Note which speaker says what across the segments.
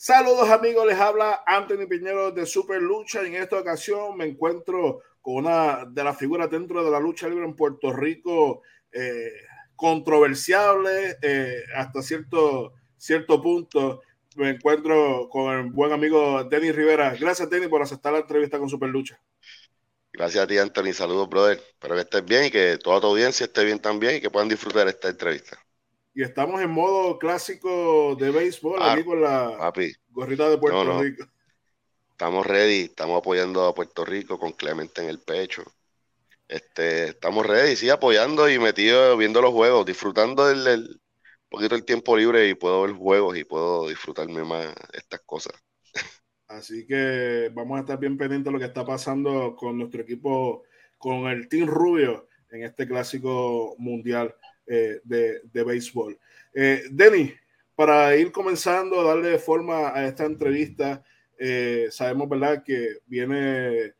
Speaker 1: Saludos amigos, les habla Anthony Piñero de Super Lucha en esta ocasión me encuentro con una de las figuras dentro de la lucha libre en Puerto Rico eh, controversiable eh, hasta cierto, cierto punto. Me encuentro con el buen amigo Denis Rivera. Gracias Denis por aceptar la entrevista con Super Lucha.
Speaker 2: Gracias a ti Anthony, saludos brother. Espero que estés bien y que toda tu audiencia esté bien también y que puedan disfrutar esta entrevista
Speaker 1: y estamos en modo clásico de béisbol, aquí con la gorrita de Puerto Rico.
Speaker 2: Estamos ready, estamos apoyando a Puerto Rico con Clemente en el pecho. Este, estamos ready, sí, apoyando y metido viendo los juegos, disfrutando del, poquito el tiempo libre y puedo ver juegos y puedo disfrutarme más estas cosas.
Speaker 1: Así que vamos a estar bien pendientes de lo que está pasando con nuestro equipo, con el Team Rubio en este clásico mundial. Eh, de, de, béisbol. Eh, Denny, para ir comenzando a darle forma a esta entrevista, eh, sabemos, ¿verdad?, que viene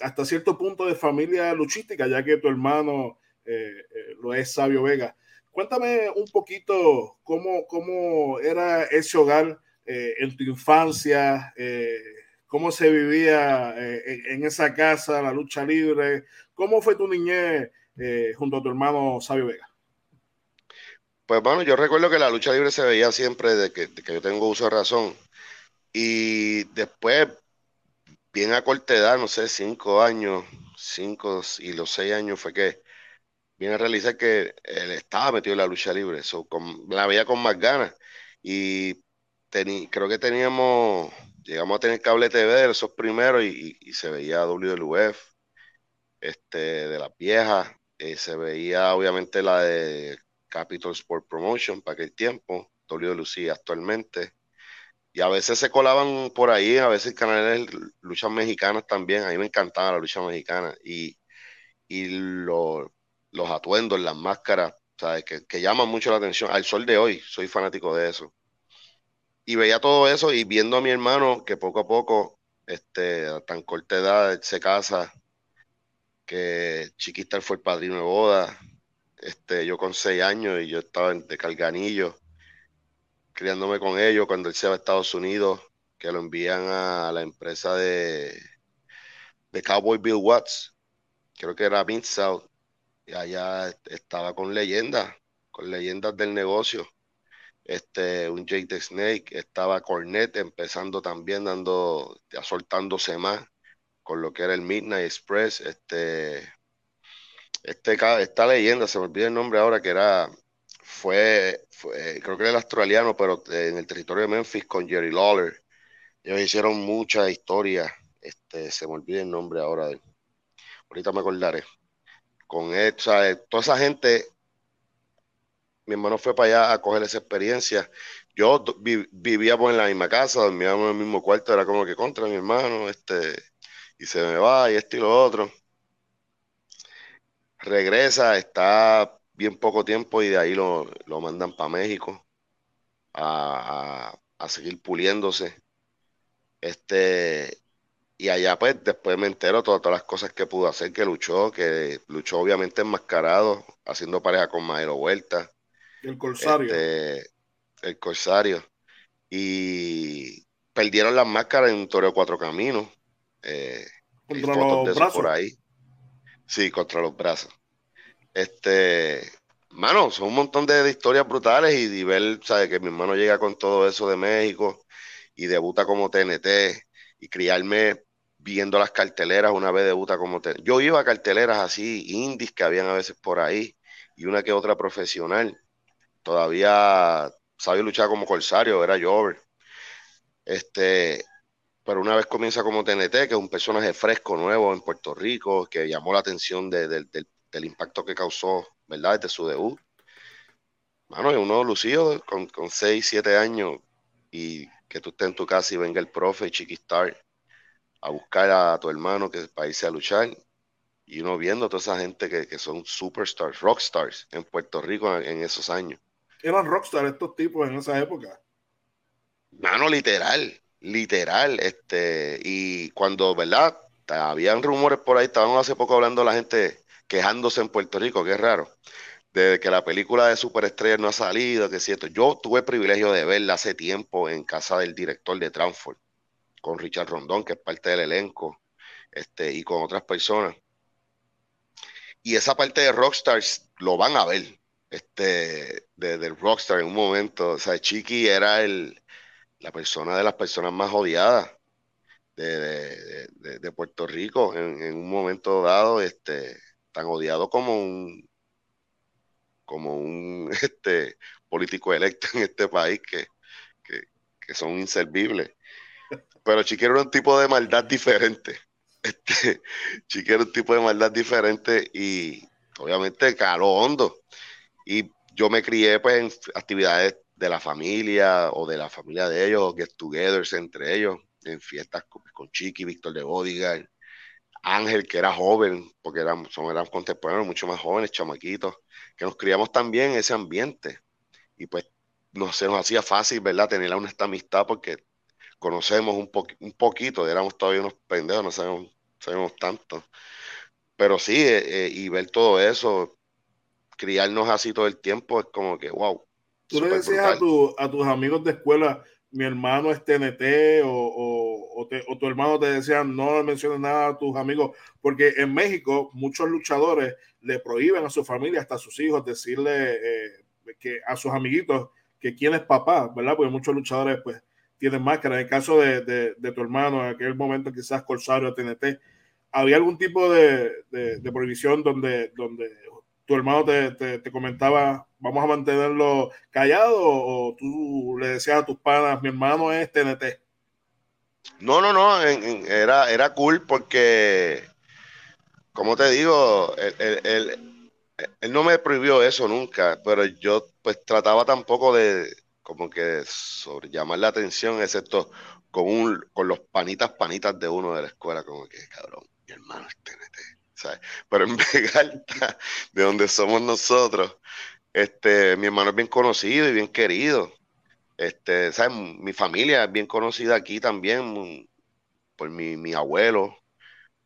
Speaker 1: hasta cierto punto de familia luchística, ya que tu hermano lo es Sabio Vega. Cuéntame un poquito cómo, cómo era ese hogar en tu infancia, cómo se vivía en esa casa, la lucha libre, cómo fue tu niñez junto a tu hermano Sabio Vega.
Speaker 2: Pues bueno, yo recuerdo que la lucha libre se veía siempre de que, yo tengo uso de razón. Y después, bien a corta edad, no sé, cinco años, cinco y los seis años fue que vine a realizar que él estaba metido en la lucha libre. Eso la veía con más ganas. Y creo que teníamos, llegamos a tener cable TV de esos primeros y, se veía WLUF, este, de las viejas. Eh, se veía obviamente la de Capital Sport Promotion para aquel tiempo, Lucía actualmente. Y a veces se colaban por ahí, a veces canales luchas mexicanas también. A mí me encantaba la lucha mexicana. Y, y los atuendos, las máscaras, ¿sabes? Que, que llaman mucho la atención. Al sol de hoy, soy fanático de eso. Y veía todo eso y viendo a mi hermano que poco a poco, este, a tan corta edad, se casa, que Chiquita fue el padrino de boda, este, yo con seis años y yo estaba de Calganillo, criándome con ellos cuando él se va a Estados Unidos, que lo envían a la empresa de, de Cowboy Bill Watts, creo que era Mid South, y allá estaba con leyendas, con leyendas del negocio. Este, un Jake Snake, estaba Cornet empezando también, dando, soltándose más con lo que era el Midnight Express, este, este, esta leyenda, se me olvida el nombre ahora, que era, fue, creo que era el australiano, pero en el territorio de Memphis con Jerry Lawler. Ellos hicieron mucha historia, este, se me olvida el nombre ahora de Ahorita me acordaré. Con él, toda esa gente, mi hermano fue para allá a coger esa experiencia. Yo vivía pues, en la misma casa, dormíamos en el mismo cuarto, era como que contra mi hermano, este, y se me va, y esto y lo otro regresa, está bien poco tiempo y de ahí lo, mandan para México a, seguir puliéndose. Este, y allá pues después me entero todas, todas las cosas que pudo hacer, que luchó, que luchó obviamente enmascarado, haciendo pareja con Maelo Vuelta.
Speaker 1: El Corsario.
Speaker 2: Este, el Corsario. Y perdieron las máscaras en un toreo cuatro caminos. Eh,
Speaker 1: contra los brazos. Por ahí.
Speaker 2: Sí, contra los brazos. Este, mano, son un montón de, historias brutales y, de ver, ¿sabes? Que mi hermano llega con todo eso de México y debuta como TNT y criarme viendo las carteleras una vez debuta como TNT. Yo iba a carteleras así, indies que habían a veces por ahí y una que otra profesional. Todavía sabía luchar como corsario, era Jover. Este, pero una vez comienza como TNT, que es un personaje fresco, nuevo en Puerto Rico, que llamó la atención del impacto que causó, ¿verdad? Desde su debut. Mano, es uno lucido con, con 6, 7 años y que tú estés en tu casa y venga el profe Chiquistar a buscar a tu hermano que para irse a luchar y uno viendo a toda esa gente que, que son superstars, rockstars en Puerto Rico en, en esos años.
Speaker 1: Eran rockstars estos tipos en esa época.
Speaker 2: Mano, literal literal, este, y cuando, ¿verdad? Habían rumores por ahí, estaban hace poco hablando la gente quejándose en Puerto Rico, que es raro. desde que la película de Superestrella no ha salido, que es cierto. Yo tuve el privilegio de verla hace tiempo en casa del director de Transform, con Richard Rondón, que es parte del elenco, este, y con otras personas. Y esa parte de Rockstars lo van a ver, este, de, del Rockstar en un momento. O sea, Chiqui era el, la persona de las personas más odiadas de, de, Puerto Rico en, un momento dado, este, tan odiado como un como un este, político electo en este país que, son inservibles. Pero Chiqui era un tipo de maldad diferente. Este, Chiqui era un tipo de maldad diferente y obviamente caló hondo. Y yo me crié pues en actividades de la familia o de la familia de ellos, get togethers entre ellos, en fiestas con, Chiqui, Víctor de Bodyguard, Ángel, que era joven, porque eran, son, contemporáneos, mucho más jóvenes, chamaquitos, que nos criamos también en ese ambiente. Y pues no se nos hacía fácil, ¿verdad? Tener una esta amistad porque conocemos un, un poquito, éramos todavía unos pendejos, no sabemos, sabemos tanto. Pero sí, eh, eh, y ver todo eso, criarnos así todo el tiempo, es como que, wow.
Speaker 1: Tú le decías a, a tus amigos de escuela, mi hermano es TNT o, o, tu hermano te decía no menciones nada a tus amigos, porque en México muchos luchadores le prohíben a su familia, hasta a sus hijos, decirle eh, que a sus amiguitos que quién es papá, ¿verdad? Porque muchos luchadores pues tienen máscara. En el caso de, de, tu hermano, en aquel momento quizás Corsario TNT, ¿había algún tipo de, de prohibición donde, donde tu hermano te, comentaba, vamos a mantenerlo callado o tú le decías a tus padres, mi hermano es TNT?
Speaker 2: No, no, no, era, era cool porque, como te digo, él, no me prohibió eso nunca, pero yo pues trataba tampoco de como que sobre llamar la atención, excepto con, un, con los panitas panitas de uno de la escuela, como que, cabrón, mi hermano es TNT pero en Vega Alta, de donde somos nosotros, este, mi hermano es bien conocido y bien querido. Este, ¿sabes? Mi familia es bien conocida aquí también por mi, abuelo,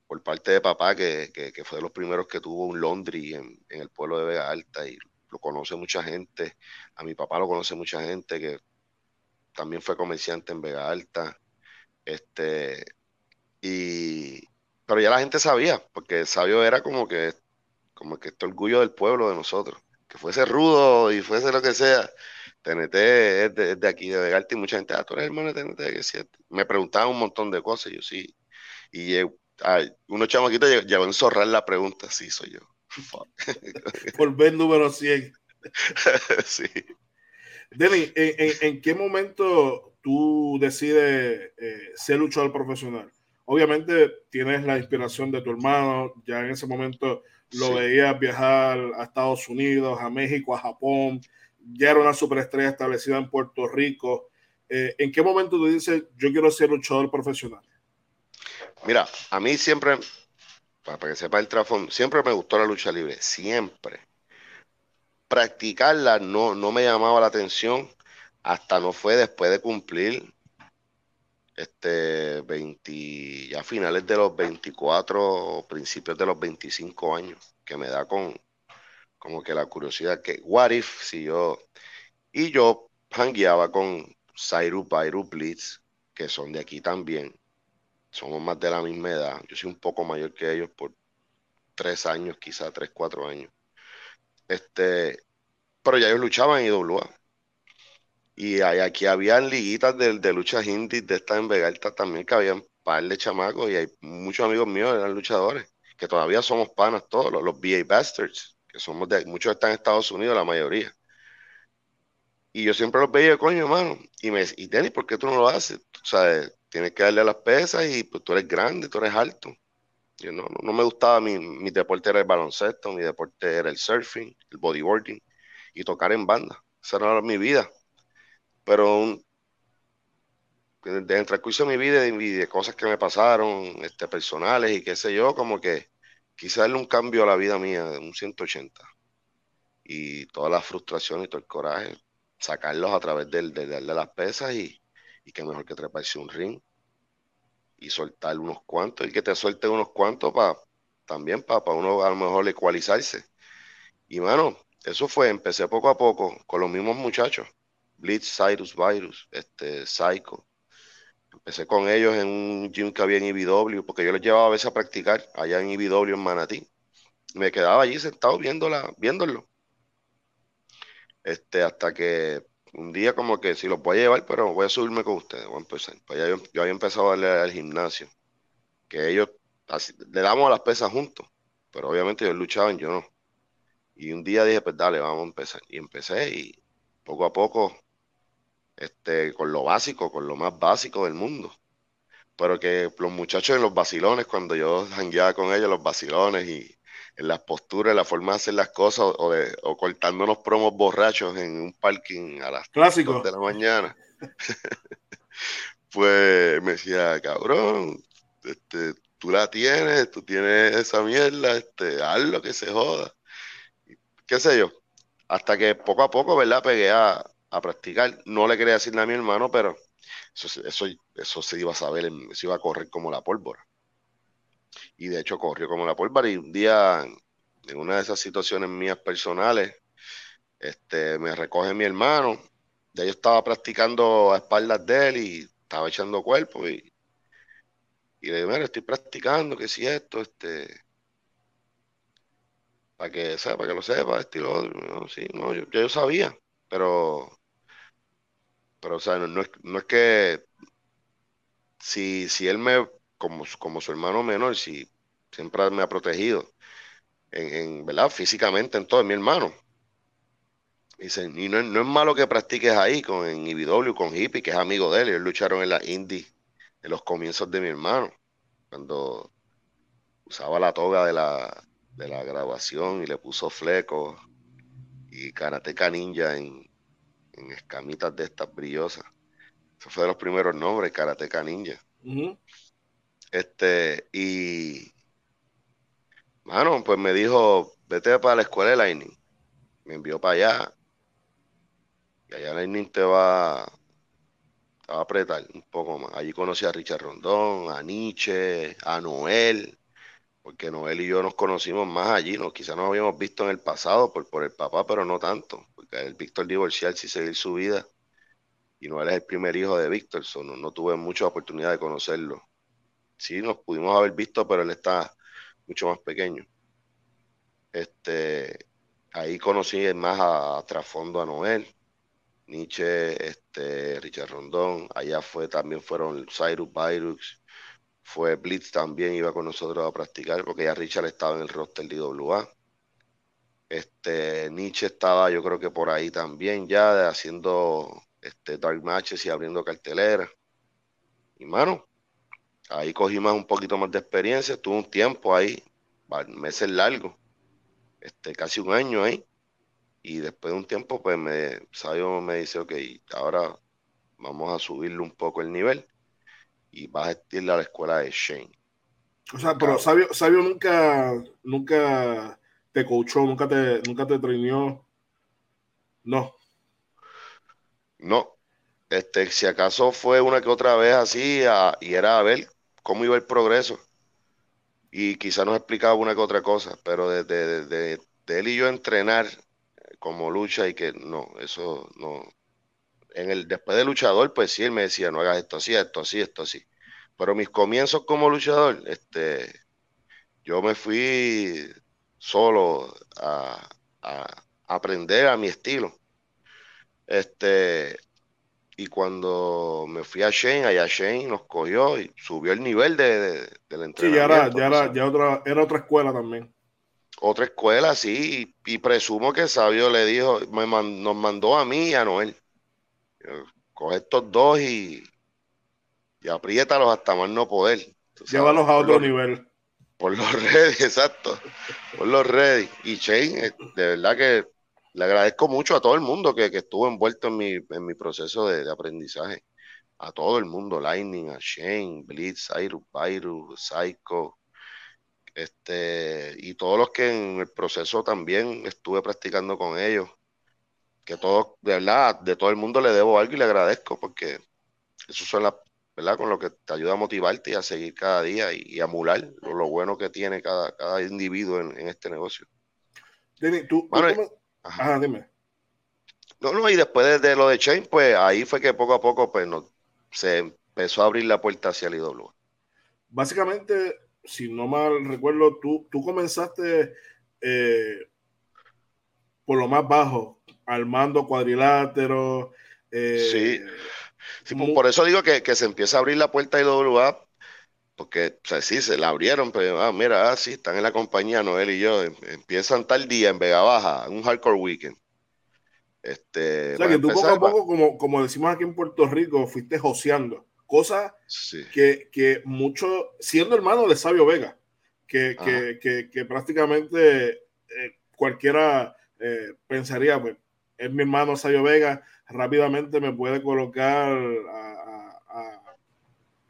Speaker 2: por parte de papá, que, fue de los primeros que tuvo un laundry en, el pueblo de Vega Alta y lo conoce mucha gente. A mi papá lo conoce mucha gente que también fue comerciante en Vega Alta. Este, y, pero ya la gente sabía, porque el sabio era como que, como que este orgullo del pueblo de nosotros. Que fuese rudo y fuese lo que sea. TNT es de, aquí, de Vegarte, y mucha gente, ah, tú eres hermano de TNT, que es cierto. Me preguntaban un montón de cosas, yo sí. Y ay, unos chamaquitos llegó a enzorrar la pregunta, sí, soy yo.
Speaker 1: Por ver número 100. sí. Denny, ¿en, qué momento tú decides eh, ser luchador profesional? Obviamente tienes la inspiración de tu hermano, ya en ese momento lo veías viajar a Estados Unidos, a México, a Japón, ya era una superestrella establecida en Puerto Rico. Eh, ¿En qué momento tú dices, yo quiero ser luchador profesional?
Speaker 2: Mira, a mí siempre, para que sepa el trasfondo, siempre me gustó la lucha libre, siempre. Practicarla no, no me llamaba la atención hasta no fue después de cumplir este 20, ya finales de los 24, principios de los 25 años, que me da con como que la curiosidad que, what if si yo, y yo hangueaba con Cyrus, Byru, Blitz, que son de aquí también, somos más de la misma edad, yo soy un poco mayor que ellos por tres años, quizá tres, cuatro años, este, pero ya ellos luchaban en IWA, y aquí habían liguitas de, de indies de esta en Vegalta también, que habían par de chamacos y hay muchos amigos míos eran luchadores, que todavía somos panas todos, los, los VA Bastards, que somos de, muchos están en Estados Unidos, la mayoría. Y yo siempre los veía, coño, hermano, y me y Denny, ¿por qué tú no lo haces? O sea, tienes que darle a las pesas y pues tú eres grande, tú eres alto. Yo no, no, me gustaba, mi, mi deporte era el baloncesto, mi deporte era el surfing, el bodyboarding y tocar en banda. Esa era mi vida pero desde el transcurso de mi vida y de cosas que me pasaron, este, personales y qué sé yo, como que quise darle un cambio a la vida mía de un 180. Y toda la frustración y todo el coraje, sacarlos a través de, de, las pesas y, y que mejor que treparse un ring y soltar unos cuantos y que te suelten unos cuantos para también para uno a lo mejor ecualizarse. Y bueno, eso fue, empecé poco a poco con los mismos muchachos. Blitz, Cyrus, Virus, este, Psycho. Empecé con ellos en un gym que había en IBW, porque yo les llevaba a veces a practicar allá en IBW en Manatí. Me quedaba allí sentado viéndola, viéndolo. Este, hasta que un día como que si los voy a llevar, pero voy a subirme con ustedes, voy a empezar. Pues yo, yo, había empezado a darle al gimnasio, que ellos le damos a las pesas juntos, pero obviamente ellos luchaban, yo no. Y un día dije, pues dale, vamos a empezar. Y empecé y poco a poco, este, con lo básico, con lo más básico del mundo. Pero que los muchachos en los vacilones, cuando yo jangueaba con ellos, los vacilones y en las posturas, en la forma de hacer las cosas, o, de, o cortándonos promos borrachos en un parking a las
Speaker 1: Clásico.
Speaker 2: de la mañana. pues me decía, cabrón, este, tú la tienes, tú tienes esa mierda, este, haz lo que se joda qué sé yo, hasta que poco a poco, ¿verdad? Pegué a, practicar. No le quería decir a mi hermano, pero eso, eso, eso se iba a saber, se iba a correr como la pólvora. Y de hecho corrió como la pólvora y un día, en una de esas situaciones mías personales, este, me recoge mi hermano. Ya yo estaba practicando a espaldas de él y estaba echando cuerpo y, y le digo, mira, estoy practicando, que si esto, este, para que sepa, que lo sepa, estilo, no, sí, no, yo, yo sabía, pero, pero, o sea, no, es, no es que si, si él me, como, como su hermano menor, si siempre me ha protegido, en, en ¿verdad? Físicamente en todo, es mi hermano. Dicen, y no, no, es malo que practiques ahí con en IBW, con Hippie, que es amigo de él. Ellos lucharon en la indie en los comienzos de mi hermano, cuando usaba la toga de la, de la grabación y le puso fleco y Karateka Ninja en, escamitas de estas brillosas. Eso fue de los primeros nombres, Karateka Ninja. Este, y mano, pues me dijo, vete para la escuela de Lightning. Me envió para allá. Y allá Lightning te va, te va a apretar un poco más. Allí conocí a Richard Rondón, a Nietzsche, a Noel, porque Noel y yo nos conocimos más allí, ¿no? quizás nos habíamos visto en el pasado por, por el papá, pero no tanto, porque el Víctor divorcial sí seguir su vida, y Noel es el primer hijo de Víctor, no, no, tuve mucha oportunidad de conocerlo. Sí, nos pudimos haber visto, pero él está mucho más pequeño. Este, ahí conocí más a, trasfondo a Noel, Nietzsche, este, Richard Rondón, allá fue, también fueron Cyrus Byrux, fue Blitz también, iba con nosotros a practicar, porque ya Richard estaba en el roster de IWA. Este, Nietzsche estaba, yo creo que por ahí también, ya haciendo este, dark matches y abriendo cartelera. Y mano, ahí cogí más un poquito más de experiencia, tuve un tiempo ahí, meses largos, este, casi un año ahí. Y después de un tiempo, pues me, Sabio me dice, ok, ahora vamos a subirle un poco el nivel y vas a irle a la escuela de Shane.
Speaker 1: O sea, pero Sabio, Sabio nunca, nunca te coachó, nunca te, nunca te. No.
Speaker 2: No. Este, si acaso fue una que otra vez así y era a ver cómo iba el progreso. Y quizá nos explicaba una que otra cosa, pero de, de él y yo entrenar como lucha y que no, eso no, en el después de luchador, pues sí, él me decía, no hagas esto así, esto así, esto así. Pero mis comienzos como luchador, este, yo me fui solo a, aprender a mi estilo. Este, y cuando me fui a Shane, allá Shane nos cogió y subió el nivel de, del entrenamiento. Sí,
Speaker 1: ya era, ya era, ya otra, era otra escuela también.
Speaker 2: Otra escuela, sí, y, presumo que Sabio le dijo, me nos mandó a mí y a Noel coge estos dos y, y apriétalos hasta más no poder.
Speaker 1: Llévalos a otro nivel.
Speaker 2: Por los ready, exacto. Por los ready. Y Shane, eh, de verdad que le agradezco mucho a todo el mundo que, estuvo envuelto en mi, en mi proceso de, aprendizaje. A todo el mundo, Lightning, a Shane, Blitz, Iru, Pyru, Psycho, este, y todos los que en el proceso también estuve practicando con ellos que todo, de verdad, de todo el mundo le debo algo y le agradezco porque eso son las, ¿verdad? Con lo que te ayuda a motivarte y a seguir cada día y, a emular lo, bueno que tiene cada, cada individuo en, este negocio.
Speaker 1: Denny, tú, Ajá, dime.
Speaker 2: No, no, y después de, lo de Chain, pues ahí fue que poco a poco pues, no, se empezó a abrir la puerta hacia el IW.
Speaker 1: Básicamente, si no mal recuerdo, tú, tú comenzaste eh, por lo más bajo, armando cuadriláteros.
Speaker 2: Eh, sí. sí por eso digo que, se empieza a abrir la puerta a IWA, porque o sea, sí, se la abrieron, pero ah, mira, ah, sí, están en la compañía, Noel y yo, em, empiezan tal día en Vega Baja, un hardcore weekend. Este,
Speaker 1: o sea, que tú poco a poco, como, como decimos aquí en Puerto Rico, fuiste joseando. Cosa que, que mucho, siendo hermano de Sabio Vega, que, que, que prácticamente eh, cualquiera eh, pensaría, pues, es mi hermano Sabio Vega, rápidamente me puede colocar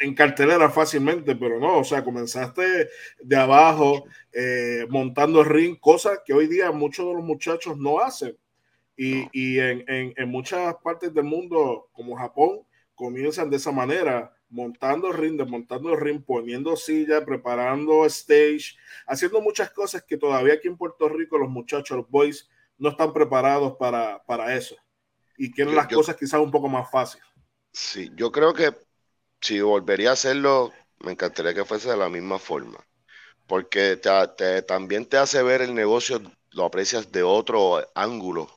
Speaker 1: en cartelera fácilmente, pero no, o sea, comenzaste de abajo, eh, montando ring, cosas que hoy día muchos de los muchachos no hacen. Y, en, en, muchas partes del mundo, como Japón, comienzan de esa manera, montando ring, desmontando ring, poniendo silla, preparando stage, haciendo muchas cosas que todavía aquí en Puerto Rico los muchachos, los boys, no están preparados para, para eso. Y quieren las cosas quizás un poco más fáciles.
Speaker 2: Sí, yo creo que si volvería a hacerlo, me encantaría que fuese de la misma forma. Porque también te hace ver el negocio, lo aprecias de otro ángulo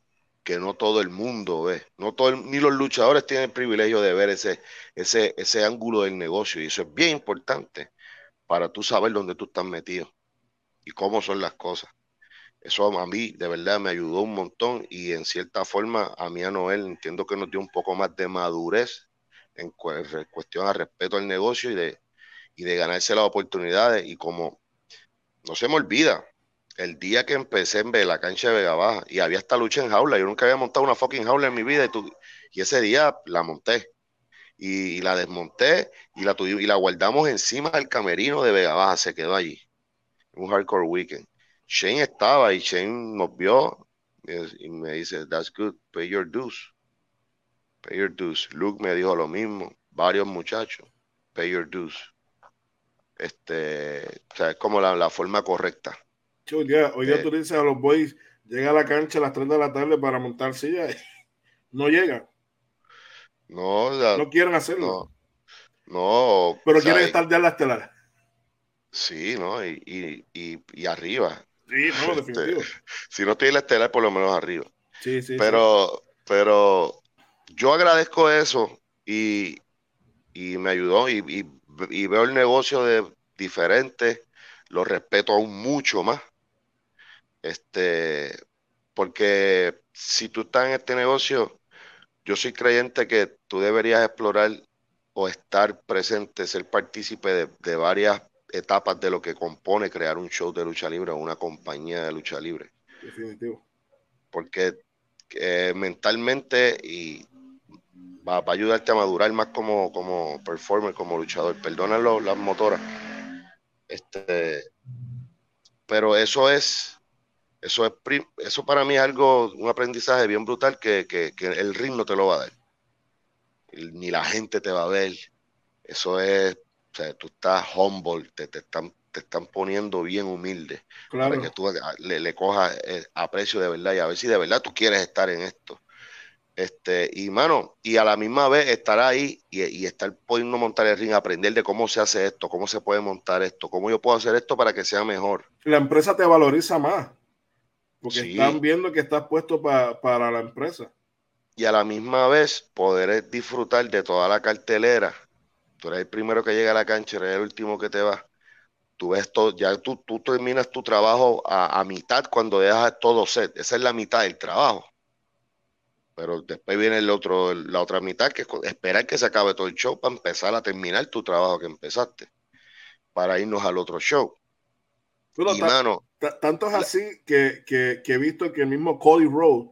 Speaker 2: que no todo el mundo ve. No todo ni los luchadores tienen el privilegio de ver ese, ese, ese ángulo del negocio. Y eso es bien importante para tú saber dónde tú estás metido y cómo son las cosas. Eso a mí de verdad me ayudó un montón y en cierta forma a mí a Noel entiendo que nos dio un poco más de madurez en cuestión al respeto al negocio y de, y de ganarse las oportunidades y como no se me olvida, el día que empecé en la cancha de Vega Baja y había esta lucha en jaula, yo nunca había montado una fucking jaula en mi vida y, y ese día la monté y, la desmonté y la, y la guardamos encima del camerino de Vega Baja, se quedó allí, un hardcore weekend. Shane estaba y Shane nos vio y me dice, that's good, pay your dues, pay your dues. Luke me dijo lo mismo, varios muchachos, pay your dues. Este, o sea, es como la, la forma correcta
Speaker 1: hoy día, eh. tú dices a los boys, llega a la cancha a las 3 de la tarde para montar silla. No llegan.
Speaker 2: No,
Speaker 1: no quieren hacerlo.
Speaker 2: No.
Speaker 1: Pero quieren estar ya en la estelar.
Speaker 2: Sí, ¿no? Y, y, y, arriba.
Speaker 1: Sí, no, este,
Speaker 2: si no estoy en la estelar, por lo menos arriba.
Speaker 1: Sí, sí.
Speaker 2: Pero, pero yo agradezco eso y, y me ayudó y, y, veo el negocio de diferente, lo respeto aún mucho más. Este, porque si tú estás en este negocio, yo soy creyente que tú deberías explorar o estar presente, ser partícipe de, varias etapas de lo que compone crear un show de lucha libre o una compañía de lucha libre.
Speaker 1: Definitivo.
Speaker 2: Porque eh, mentalmente y va, a ayudarte a madurar más como, como performer, como luchador. Perdona las motoras. Este, pero eso es eso es eso para mí es algo, un aprendizaje bien brutal que, el ring no te lo va a dar. Ni la gente te va a ver. Eso es, sea, tú estás humble, te, están, te están poniendo bien humilde. Para que tú le, le cojas eh, aprecio de verdad y a ver si de verdad tú quieres estar en esto. Este, y mano, y a la misma vez estar ahí y, y, estar pudiendo montar el ring, aprender de cómo se hace esto, cómo se puede montar esto, cómo yo puedo hacer esto para que sea mejor.
Speaker 1: La empresa te valoriza más. Porque están viendo que estás puesto para la empresa.
Speaker 2: Y a la misma vez poder disfrutar de toda la cartelera. Tú eres el primero que llega a la cancha, eres el último que te va. Tú ves todo, ya tú, tú terminas tu trabajo a, mitad cuando dejas todo set. Esa es la mitad del trabajo. Pero después viene el otro, la otra mitad, que es esperar que se acabe todo el show para empezar a terminar tu trabajo que empezaste. Para irnos al otro show.
Speaker 1: y, mano, tanto es así que, he visto que el mismo Cody Road,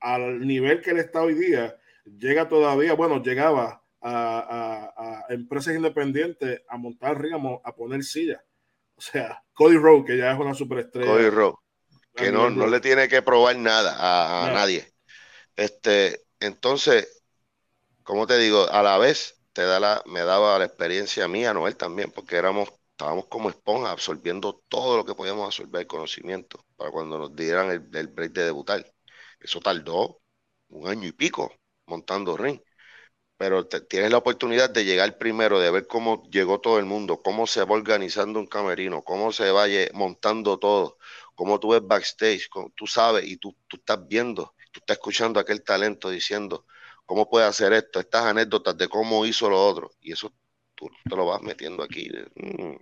Speaker 1: al nivel que él está hoy día, llega todavía, bueno, llegaba a, empresas independientes a montar ring, a, poner sillas. O sea, Cody Road, que ya es una superestrella.
Speaker 2: Cody que no, no le tiene que probar nada a, nadie. Este, entonces, como te digo, a la vez te da la, me daba la experiencia mía, Noel también, porque éramos estábamos como esponja absorbiendo todo lo que podíamos absorber, el conocimiento, para cuando nos dieran el, break de debutar. Eso tardó un año y pico montando ring. Pero tienes la oportunidad de llegar primero, de ver cómo llegó todo el mundo, cómo se va organizando un camerino, cómo se va montando todo, cómo tú ves backstage, tú sabes y tú, tú estás viendo, tú estás escuchando aquel talento diciendo cómo puede hacer esto, estas anécdotas de cómo hizo lo otro. Y eso tú te lo vas metiendo aquí. Mm,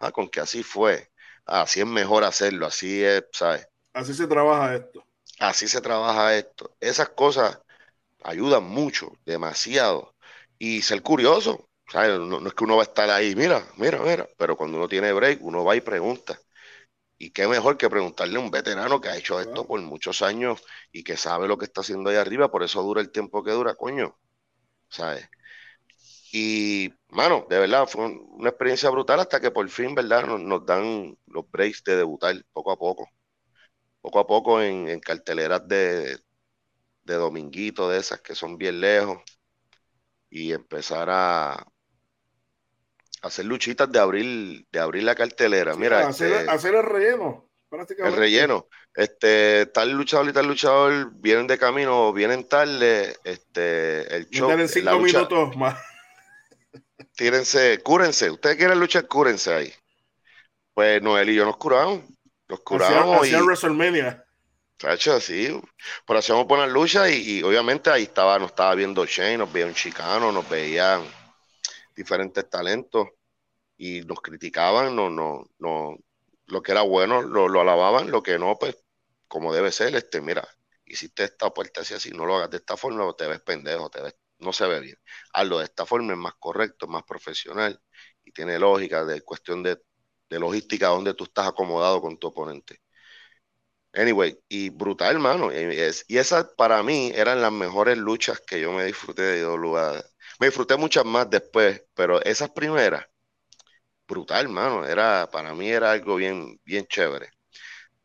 Speaker 2: ah, con que así fue. Así es mejor hacerlo, así es, ¿sabes?
Speaker 1: Así se trabaja esto.
Speaker 2: Así se trabaja esto. Esas cosas ayudan mucho, demasiado. Y ser curioso, ¿sabes? No, es que uno va a estar ahí, mira, mira, mira, pero cuando uno tiene break, uno va y pregunta. Y qué mejor que preguntarle a un veterano que ha hecho esto por muchos años y que sabe lo que está haciendo ahí arriba, por eso dura el tiempo que dura, coño. ¿Sabes? Y, mano, de verdad, fue una experiencia brutal hasta que por fin, ¿verdad? Nos, dan los breaks de debutar poco a poco. Poco a poco en carteleras de, de dominguito, de esas que son bien lejos, y empezar a, hacer luchitas de abrir, de abrir la cartelera. Mira,
Speaker 1: hacer, este, hacer, el relleno,
Speaker 2: prácticamente. El relleno. Este, tal luchador y tal luchador vienen de camino, vienen tarde, este, el show.
Speaker 1: En cinco minutos más.
Speaker 2: Tírense, cúrense. Ustedes quieren luchar, cúrense ahí. Pues Noel y yo nos curamos. Nos curamos.
Speaker 1: Hacían, y... WrestleMania.
Speaker 2: Cacho, sí. Pero hacíamos buenas luchas y, obviamente ahí estaba, nos estaba viendo Shane, nos veía un chicano, nos veían diferentes talentos y nos criticaban, no, no, no, lo que era bueno lo, alababan, lo que no, pues, como debe ser, este, mira, hiciste esta puerta así, así, no lo hagas de esta forma, te ves pendejo, te ves, no se ve bien. Hazlo de esta forma, es más correcto, más profesional y tiene lógica de cuestión de, de logística donde tú estás acomodado con tu oponente. Anyway, y brutal, hermano. Y, esas para mí eran las mejores luchas que yo me disfruté de IWA. Me disfruté muchas más después, pero esas primeras, brutal, hermano. Era, para mí era algo bien, bien chévere.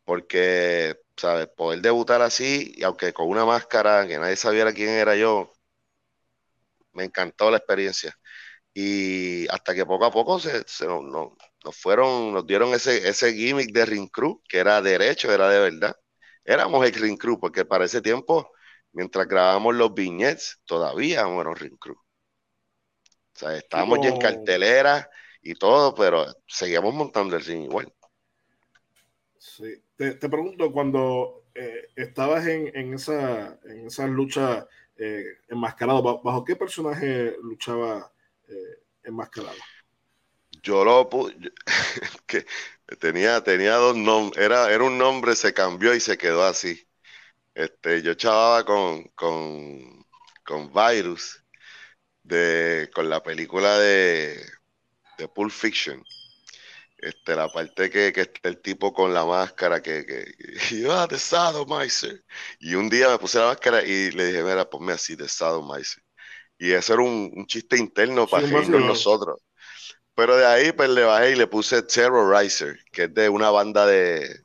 Speaker 2: Porque, ¿sabes? Poder debutar así, y aunque con una máscara, que nadie sabiera quién era yo, me encantó la experiencia. Y hasta que poco a poco se, no, nos fueron, nos dieron ese, ese gimmick de Ring Crew, que era derecho, era de verdad. Éramos el Ring Crew, porque para ese tiempo, mientras grabábamos los viñetes, todavía éramos Ring Crew. O sea, estábamos ya en cartelera y todo, pero seguíamos montando el ring igual.
Speaker 1: Sí. Te, pregunto, cuando eh, estabas en, en, esa, en esa lucha eh, enmascarado, ¿bajo qué personaje luchaba eh, enmascarado?
Speaker 2: Yo lo que tenía, tenía dos nombres, era, era un nombre, se cambió y se quedó así. Este, yo chavaba con, con, con Virus, de, con la película de, de Pulp Fiction. Este, la parte que, que está el tipo con la máscara, que, que, y, ah, de Sadomizer. Y un día me puse la máscara y le dije, mira, ponme así, de Sadomizer. Y eso era un, chiste interno para nosotros. Pero de ahí pues le bajé y le puse Terrorizer, que es de una banda de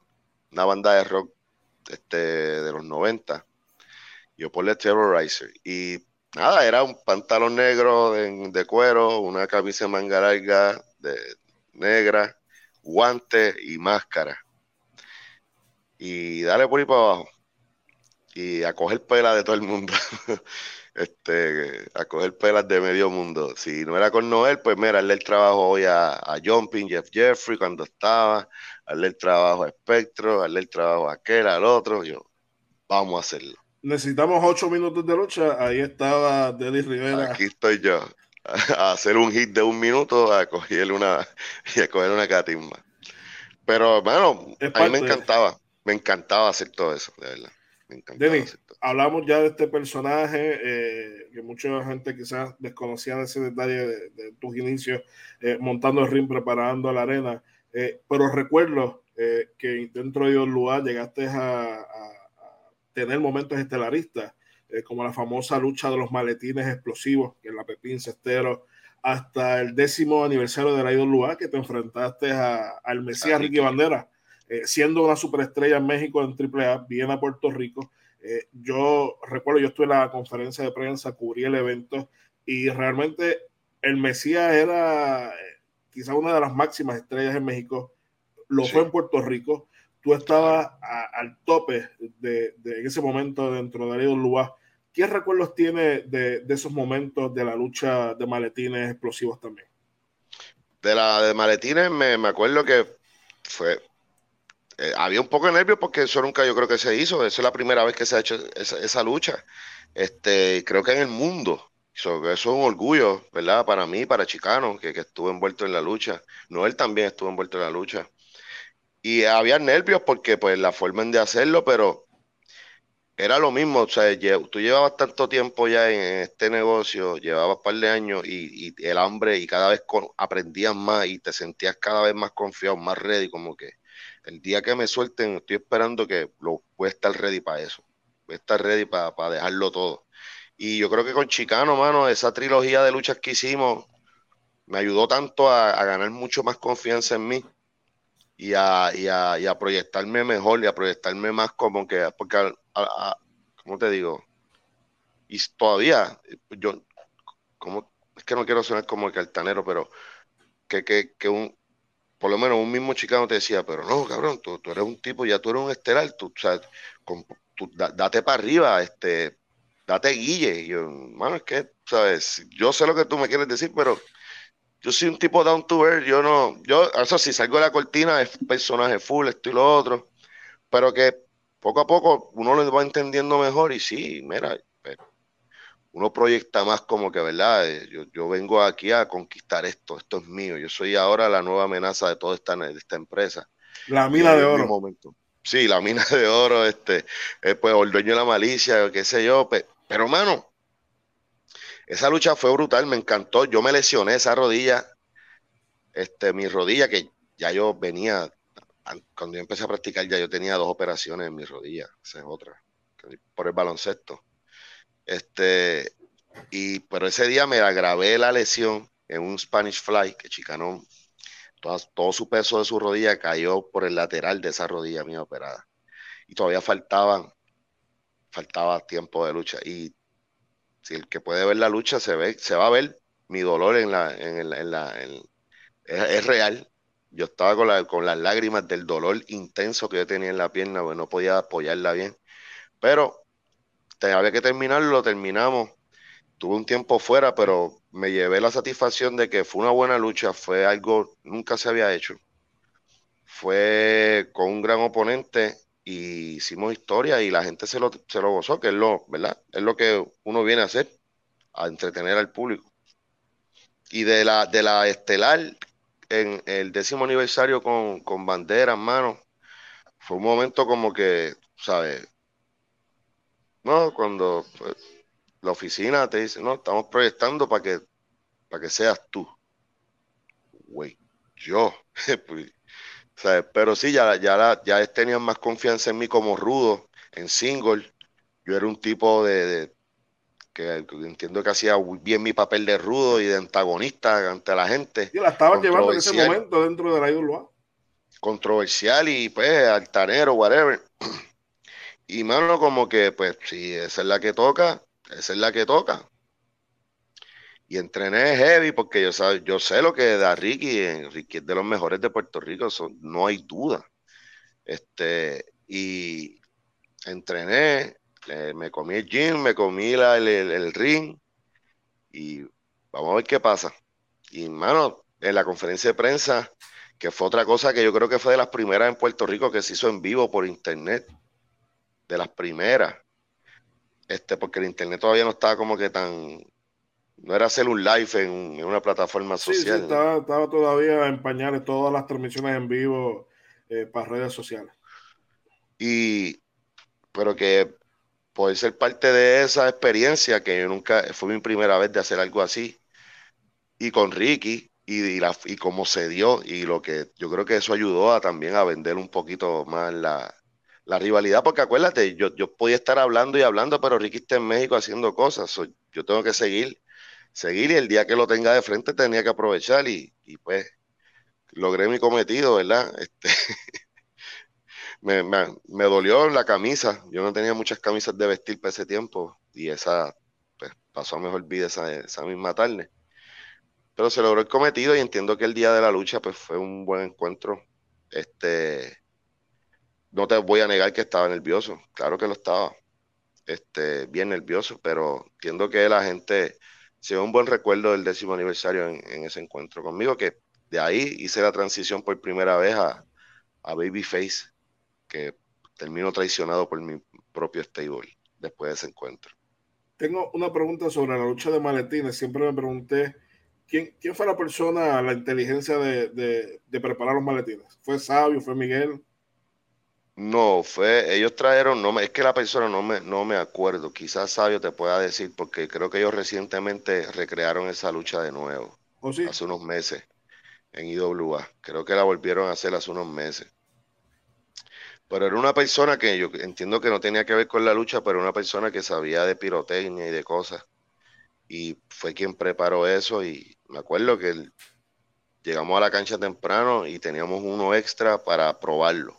Speaker 2: una banda de rock este, de los 90. Yo ponle Terrorizer. Y nada, era un pantalón negro de, cuero, una camisa de manga larga de negra, guante y máscara. Y dale por ahí para abajo. Y a coger pela de todo el mundo. este, a coger pelas de medio mundo. Si no era con Noel, pues mira, hazle el trabajo hoy a, a Jumping, Jeff Jeffrey cuando estaba, hazle el trabajo a Spectro, hazle el trabajo a aquel, al otro, yo, vamos a hacerlo.
Speaker 1: Necesitamos ocho minutos de lucha, ahí estaba Deddy Rivera.
Speaker 2: Aquí estoy yo, a hacer un hit de un minuto, a coger una, y a coger una catimba. Pero, bueno, a mí me encantaba, me encantaba hacer todo eso, de verdad. Me encantaba
Speaker 1: hablamos ya de este personaje, eh, que mucha gente quizás desconocía de ese detalle de, tus inicios eh, montando el ring, preparando la arena, eh, pero recuerdo que dentro de un lugar llegaste a, tener momentos estelaristas, como la famosa lucha de los maletines explosivos, que en la Pepín Cestero, hasta el décimo aniversario de la Lugar, que te enfrentaste al Mesías Ricky Bandera, siendo una superestrella en México en AAA, bien a Puerto Rico. Eh, yo recuerdo, yo estuve en la conferencia de prensa, cubrí el evento y realmente el Mesías era eh, quizá una de las máximas estrellas en México, lo fue en Puerto Rico. tú estabas al tope de, en ese momento dentro de Ariel Luas. ¿Qué recuerdos tiene de, de, esos momentos de la lucha de maletines explosivos también?
Speaker 2: De la de maletines me, me acuerdo que fue, eh, había un poco de nervios porque eso nunca yo creo que se hizo. Esa es la primera vez que se ha hecho esa, lucha. Este, creo que en el mundo. eso es un orgullo, ¿verdad? Para mí, para Chicano, que, que estuvo envuelto en la lucha. Noel también estuvo envuelto en la lucha. Y había nervios porque, pues, la forma de hacerlo, pero era lo mismo. O sea, tú llevabas tanto tiempo ya en este negocio, llevabas un par de años y, el hambre, y cada vez aprendías más y te sentías cada vez más confiado, más ready, como que el día que me suelten, estoy esperando que lo voy a estar ready para eso. Voy a estar ready para, dejarlo todo. Y yo creo que con Chicano, mano, esa trilogía de luchas que hicimos me ayudó tanto a, ganar mucho más confianza en mí y a, y, a, proyectarme mejor y a proyectarme más como que, porque, ¿cómo te digo? Y todavía, yo, como, es que no quiero sonar como el cartanero, pero que, que, que un, por lo menos un mismo chicano te decía, pero no, cabrón, tú, eres un tipo, ya tú eres un estelar, tú, o sea, date para arriba, este, date guille. Y yo, mano, es que, ¿sabes? Yo sé lo que tú me quieres decir, pero yo soy un tipo down to earth, yo no, yo, eso sí, salgo de la cortina, es personaje full, esto y lo otro, pero que poco a poco uno lo va entendiendo mejor y sí, mira, uno proyecta más como que, ¿verdad? Eh, yo, vengo aquí a conquistar esto, esto es mío, yo soy ahora la nueva amenaza de toda esta, esta empresa.
Speaker 1: La mina de oro.
Speaker 2: Momento. Sí, la mina de oro, este, eh, pues el dueño de la malicia, qué sé yo, pero mano, esa lucha fue brutal, me encantó, yo me lesioné esa rodilla, este, mi rodilla que ya yo venía, cuando yo empecé a practicar ya yo tenía dos operaciones en mi rodilla, esa es otra, por el baloncesto. Este, y, pero ese día me agravé la lesión en un Spanish Fly, que Chicano, todo, su peso de su rodilla cayó por el lateral de esa rodilla mía operada. Y todavía faltaban, faltaba tiempo de lucha. Y si el que puede ver la lucha se ve, se va a ver mi dolor en la, en, la, es, real. Yo estaba con, la, con las lágrimas del dolor intenso que yo tenía en la pierna, pues no podía apoyarla bien. Pero había que terminarlo, lo terminamos. Tuve un tiempo fuera, pero me llevé la satisfacción de que fue una buena lucha, fue algo nunca se había hecho. Fue con un gran oponente y hicimos historia y la gente se lo, se lo gozó, que es lo, ¿verdad? Es lo que uno viene a hacer, a entretener al público. Y de la, de la estelar, en el décimo aniversario con, con bandera en mano, fue un momento como que, ¿sabes? No, cuando pues, la oficina te dice, no, estamos proyectando para que, para que seas tú. Güey, yo. Pues, pero sí, ya, ya, ya tenían más confianza en mí como rudo, en single. Yo era un tipo de, que, entiendo que hacía bien mi papel de rudo y de antagonista ante la gente.
Speaker 1: Y la estaban llevando en ese momento dentro de la IWA.
Speaker 2: Controversial y pues altanero, whatever. Y mano, como que, pues, si esa es la que toca, esa es la que toca. Y entrené heavy porque yo, yo sé lo que da Ricky. Ricky es de los mejores de Puerto Rico, no hay duda. Este, y entrené, me comí el gym, me comí la, el, ring y vamos a ver qué pasa. Y mano, en la conferencia de prensa, que fue otra cosa que yo creo que fue de las primeras en Puerto Rico que se hizo en vivo por internet de las primeras, este, porque el internet todavía no estaba como que tan, no era hacer un live en, una plataforma social.
Speaker 1: Sí, estaba, todavía en pañales todas las transmisiones en vivo eh, para redes sociales.
Speaker 2: Y, pero que puede ser parte de esa experiencia, que yo nunca, fue mi primera vez de hacer algo así, y con Ricky, y, y, la, y cómo se dio, y lo que yo creo que eso ayudó a también a vender un poquito más la, la rivalidad, porque acuérdate, yo, yo podía estar hablando y hablando, pero Ricky está en México haciendo cosas. yo tengo que seguir, seguir y el día que lo tenga de frente tenía que aprovechar y, pues logré mi cometido, ¿verdad? Este, me, me, dolió la camisa. Yo no tenía muchas camisas de vestir para ese tiempo y esa pues, pasó a mejor vida esa, esa misma tarde. Pero se logró el cometido y entiendo que el día de la lucha pues fue un buen encuentro. Este no te voy a negar que estaba nervioso, claro que lo estaba, este, bien nervioso, pero entiendo que la gente se un buen recuerdo del décimo aniversario en, ese encuentro conmigo, que de ahí hice la transición por primera vez a, a Babyface, que termino traicionado por mi propio stable después de ese encuentro.
Speaker 1: Tengo una pregunta sobre la lucha de maletines. Siempre me pregunté quién, quién fue la persona, la inteligencia de, de preparar los maletines. ¿Fue Sabio? ¿Fue Miguel?
Speaker 2: No, fue, ellos trajeron, no es que la persona no me, no me acuerdo, quizás Sabio te pueda decir, porque creo que ellos recientemente recrearon esa lucha de nuevo,
Speaker 1: ¿Oh,
Speaker 2: hace unos meses, en IWA, creo que la volvieron a hacer hace unos meses. Pero era una persona que yo entiendo que no tenía que ver con la lucha, pero una persona que sabía de pirotecnia y de cosas. Y fue quien preparó eso y me acuerdo que llegamos a la cancha temprano y teníamos uno extra para probarlo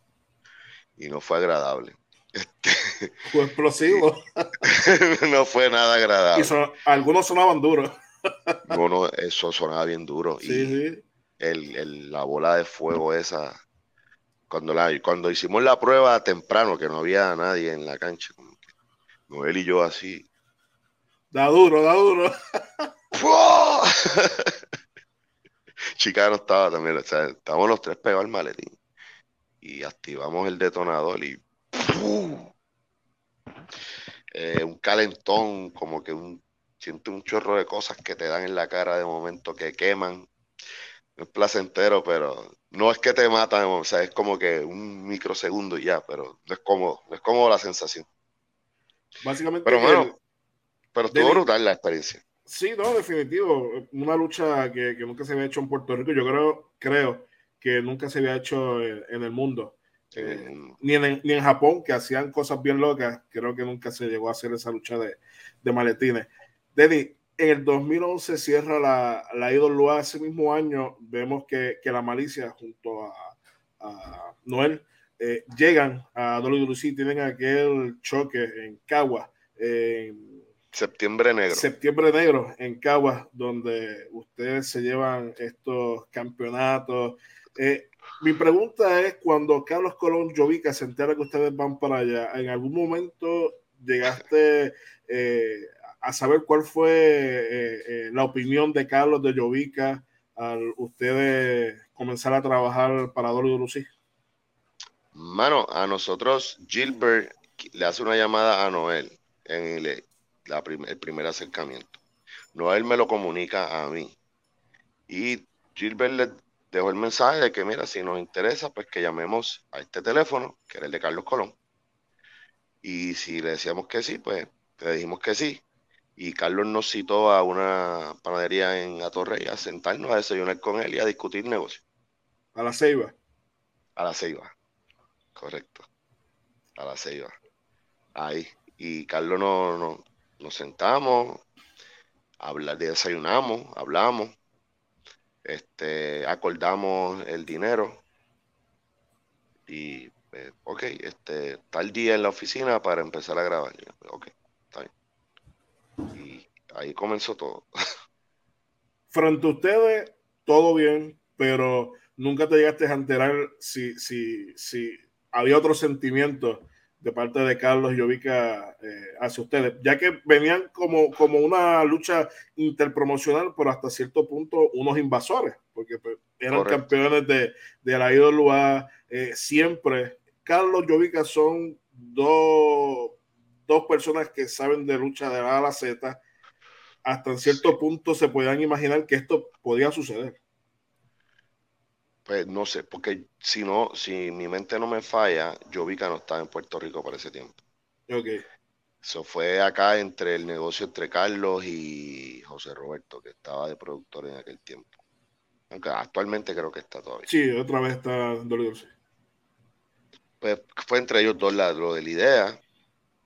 Speaker 2: y no fue agradable.
Speaker 1: Este, fue explosivo.
Speaker 2: no fue nada agradable.
Speaker 1: algunos sonaban duros.
Speaker 2: no, eso sonaba bien duro. y El, la bola de fuego esa, cuando, la, cuando hicimos la prueba temprano, que no había nadie en la cancha, Noel y yo así.
Speaker 1: Da duro, da duro.
Speaker 2: Chica no estaba también, o sea, estábamos los tres pegados al maletín y activamos el detonador y eh, un calentón, como que un siente un chorro de cosas que te dan en la cara de momento que queman. Es placentero, pero no es que te matan, o sea, es como que un microsegundo y ya, pero no es cómodo, no es cómodo la sensación.
Speaker 1: Básicamente.
Speaker 2: Pero bueno, pero estuvo brutal la experiencia.
Speaker 1: Sí, no, definitivo. Una lucha que, que, nunca se había hecho en Puerto Rico. Yo creo, creo que nunca se había hecho en, el mundo. Eh, ni, en, ni, en, Japón, que hacían cosas bien locas, creo que nunca se llegó a hacer esa lucha de, de maletines. Denny, en el 2011 cierra la, la IWA, ese mismo año vemos que, que la malicia junto a, a Noel eh, llegan a WWE, tienen aquel choque en Cagua, en
Speaker 2: Septiembre Negro.
Speaker 1: Septiembre Negro en Cagua, donde ustedes se llevan estos campeonatos eh, mi pregunta es, cuando Carlos Colón Jovica se entera que ustedes van para allá, ¿en algún momento llegaste eh, a saber cuál fue eh, la opinión de Carlos de Jovica al ustedes comenzar a trabajar para WWE?
Speaker 2: Mano, a nosotros Gilbert le hace una llamada a Noel en el, el primer acercamiento. Noel me lo comunica a mí. Y Gilbert le dejó el mensaje de que, mira, si nos interesa, pues que llamemos a este teléfono, que era el de Carlos Colón. Y si le decíamos que sí, pues le dijimos que sí. Y Carlos nos citó a una panadería en Atorrey a sentarnos a desayunar con él y a discutir negocio.
Speaker 1: A la Ceiba.
Speaker 2: A la Ceiba, correcto. A la Ceiba. Ahí. Y Carlos nos, nos sentamos, hablar, desayunamos, hablamos este, acordamos el dinero y, eh, ok, este, tal día en la oficina para empezar a grabar. Ok, está bien. Y ahí comenzó todo.
Speaker 1: Frente a ustedes, todo bien, pero nunca te llegaste a enterar si, si, si había otro sentimiento de parte de Carlos Jovica eh, hacia ustedes, ya que venían como, como una lucha interpromocional, pero hasta cierto punto unos invasores, porque pues, eran campeones de, de la IWA eh, siempre. Carlos Jovica son dos, dos personas que saben de lucha de A a la Z. Hasta en cierto punto se podían imaginar que esto podía suceder.
Speaker 2: Pues no sé, porque si no, si mi mente no me falla, yo vi que no estaba en Puerto Rico para ese tiempo.
Speaker 1: Ok.
Speaker 2: Eso fue acá entre el negocio entre Carlos y José Roberto, que estaba de productor en aquel tiempo. Aunque actualmente creo que está todavía.
Speaker 1: Sí, otra vez está doloroso.
Speaker 2: Pues fue entre ellos dos lo de la idea.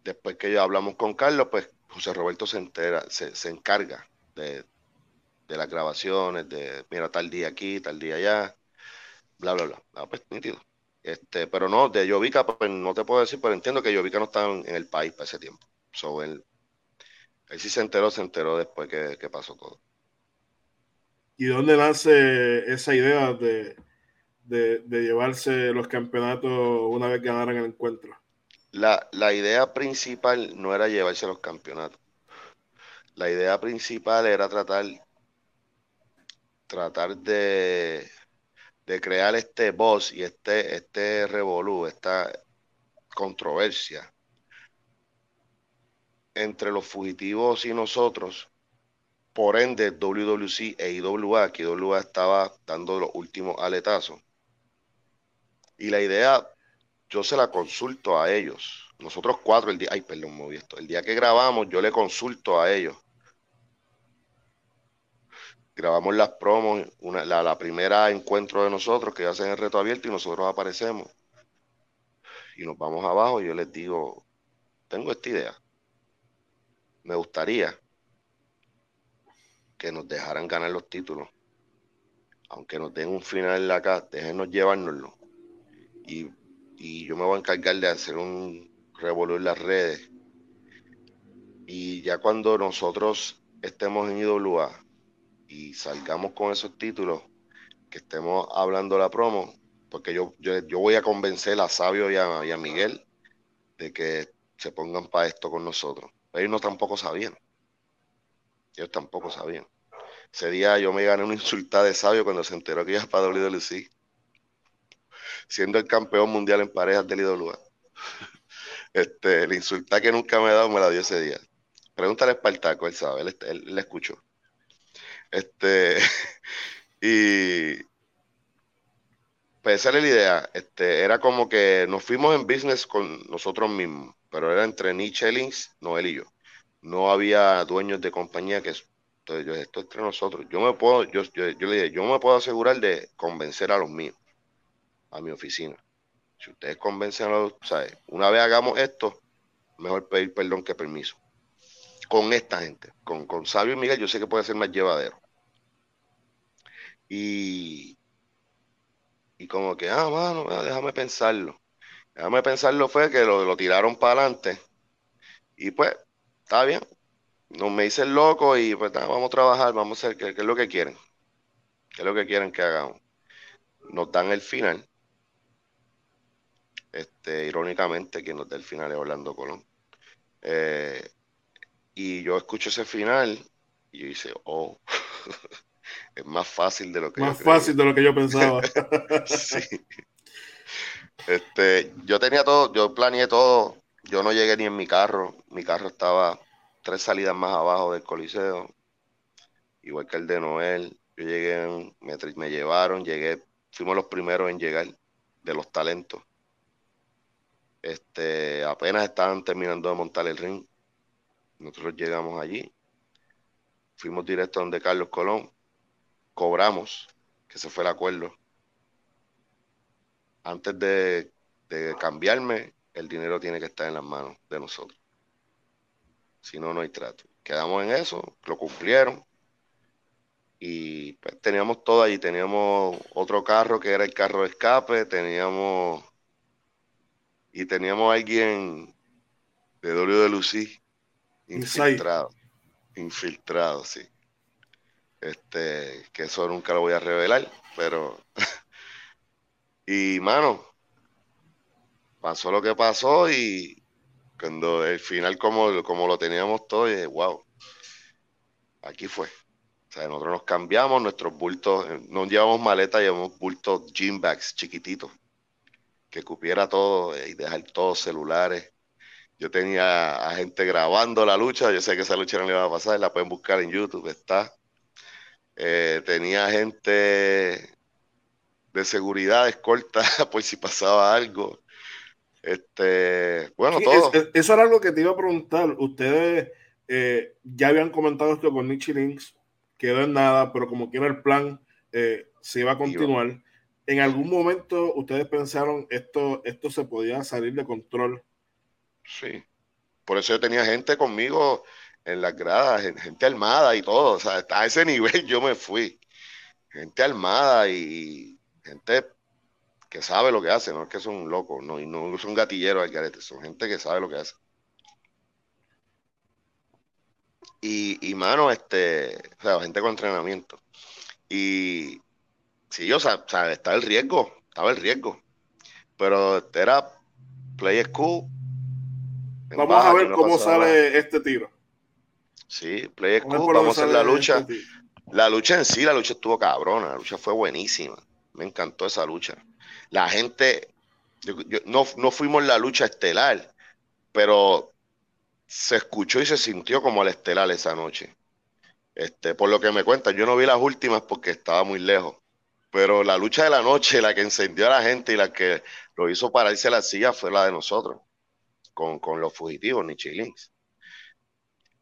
Speaker 2: Después que ya hablamos con Carlos, pues José Roberto se entera, se, se encarga de, de las grabaciones, de mira tal día aquí, tal día allá bla, bla, bla. Ah, pues nítido. Este, pero no, de Jovica, pues no te puedo decir, pero entiendo que Jovica no estaba en, el país para ese tiempo. So, él, él sí se enteró, se enteró después que, pasó todo.
Speaker 1: ¿Y dónde nace esa idea de, de, llevarse los campeonatos una vez ganaran el encuentro?
Speaker 2: La, la idea principal no era llevarse los campeonatos. La idea principal era tratar, tratar de, de crear este boss y este, este revolú, esta controversia entre los fugitivos y nosotros. Por ende, WWC e IWA, que IWA estaba dando los últimos aletazos. Y la idea, yo se la consulto a ellos. Nosotros cuatro, el día, ay, perdón. El día que grabamos, yo le consulto a ellos. Grabamos las promos, una, la, primera encuentro de nosotros que hacen el reto abierto y nosotros aparecemos. Y nos vamos abajo y yo les digo, tengo esta idea me gustaría que nos dejaran ganar los títulos. Aunque nos den un final acá, déjenos llevárnoslo. Y, y yo me voy a encargar de hacer un revolver en las redes. Y ya cuando nosotros estemos en IWA y salgamos con esos títulos, que estemos hablando la promo, porque yo, yo, voy a convencer a Sabio y a, Miguel de que se pongan para esto con nosotros. Ellos no tampoco sabían. Ellos tampoco sabían. Ese día yo me gané una insultada de sabio cuando se enteró que iba para WWC. Siendo el campeón mundial en parejas del IWA. Este, la insulta que nunca me ha dado me la dio ese día. Pregúntale a Espartaco, él sabe, él, él, escuchó. Este, y pues esa la idea. Este, era como que nos fuimos en business con nosotros mismos pero era entre Nietzsche Links, Noel y yo. No había dueños de compañía que entonces yo esto entre nosotros. Yo me puedo, yo, yo, le dije, yo me puedo asegurar de convencer a los míos, a mi oficina. Si ustedes convencen a los, ¿sabes? Una vez hagamos esto, mejor pedir perdón que permiso. Con esta gente, con, con Sabio y Miguel, yo sé que puede ser más llevadero. Y, y como que, ah, mano, déjame pensarlo. Déjame pensarlo fue que lo, tiraron para adelante. Y pues, está bien. No me hice el loco y pues vamos a trabajar, vamos a hacer qué, es lo que quieren. ¿Qué es lo que quieren que hagamos? Nos dan el final. Este, irónicamente, quien nos da el final es Orlando Colón. Eh, y yo escucho ese final y yo dice, oh, es más fácil de lo que
Speaker 1: más fácil de lo que yo pensaba.
Speaker 2: sí. Este, yo tenía todo, yo planeé todo. Yo no llegué ni en mi carro. Mi carro estaba tres salidas más abajo del Coliseo, igual que el de Noel. Yo llegué, me, me llevaron, llegué, fuimos los primeros en llegar de los talentos. Este, apenas estaban terminando de montar el ring. Nosotros llegamos allí, fuimos directo donde Carlos Colón, cobramos, que se fue el acuerdo antes de, cambiarme, el dinero tiene que estar en las manos de nosotros. Si no, no hay trato. Quedamos en eso, lo cumplieron. Y pues, teníamos todo ahí. Teníamos otro carro que era el carro de escape. Teníamos. Y teníamos a alguien de de Lucy infiltrado. Infiltrado, sí. Este, que eso nunca lo voy a revelar, pero Y, mano, pasó lo que pasó y cuando el final como, como lo teníamos todo, dije, wow, aquí fue. O sea, nosotros nos cambiamos, nuestros bultos, eh, no llevamos maletas, llevamos bultos gym bags chiquititos, que cupiera todo eh, y dejar todos celulares. Yo tenía a gente grabando la lucha, yo sé que esa lucha no le iba a pasar, la pueden buscar en YouTube, está. Eh, tenía gente de seguridad escolta por si pasaba algo. Este, bueno, todo.
Speaker 1: eso era algo que te iba a preguntar. Ustedes eh, ya habían comentado esto con Nichi Links, quedó en nada, pero como quiera el plan eh, se iba a continuar. ¿En algún momento ustedes pensaron esto, esto se podía salir de control?
Speaker 2: Sí. Por eso yo tenía gente conmigo en las gradas, gente armada y todo. O sea, a ese nivel yo me fui. Gente armada y gente que sabe lo que hace, no es que son locos, no, y no son gatilleros al garete, son gente que sabe lo que hace. Y, y mano, este, o sea, gente con entrenamiento. Y si yo, o sea, está el riesgo, estaba el riesgo. Pero era play school.
Speaker 1: Vamos a ver cómo sale este tiro.
Speaker 2: Sí, play school, vamos a hacer la lucha. La lucha en sí, la lucha estuvo cabrona, la lucha fue buenísima. Me encantó esa lucha. La gente, no, no fuimos la lucha estelar, pero se escuchó y se sintió como el estelar esa noche. Este, por lo que me cuentan, yo no vi las últimas porque estaba muy lejos. Pero la lucha de la noche, la que encendió a la gente y la que lo hizo pararse a la silla fue la de nosotros, con, los fugitivos, Nichilins.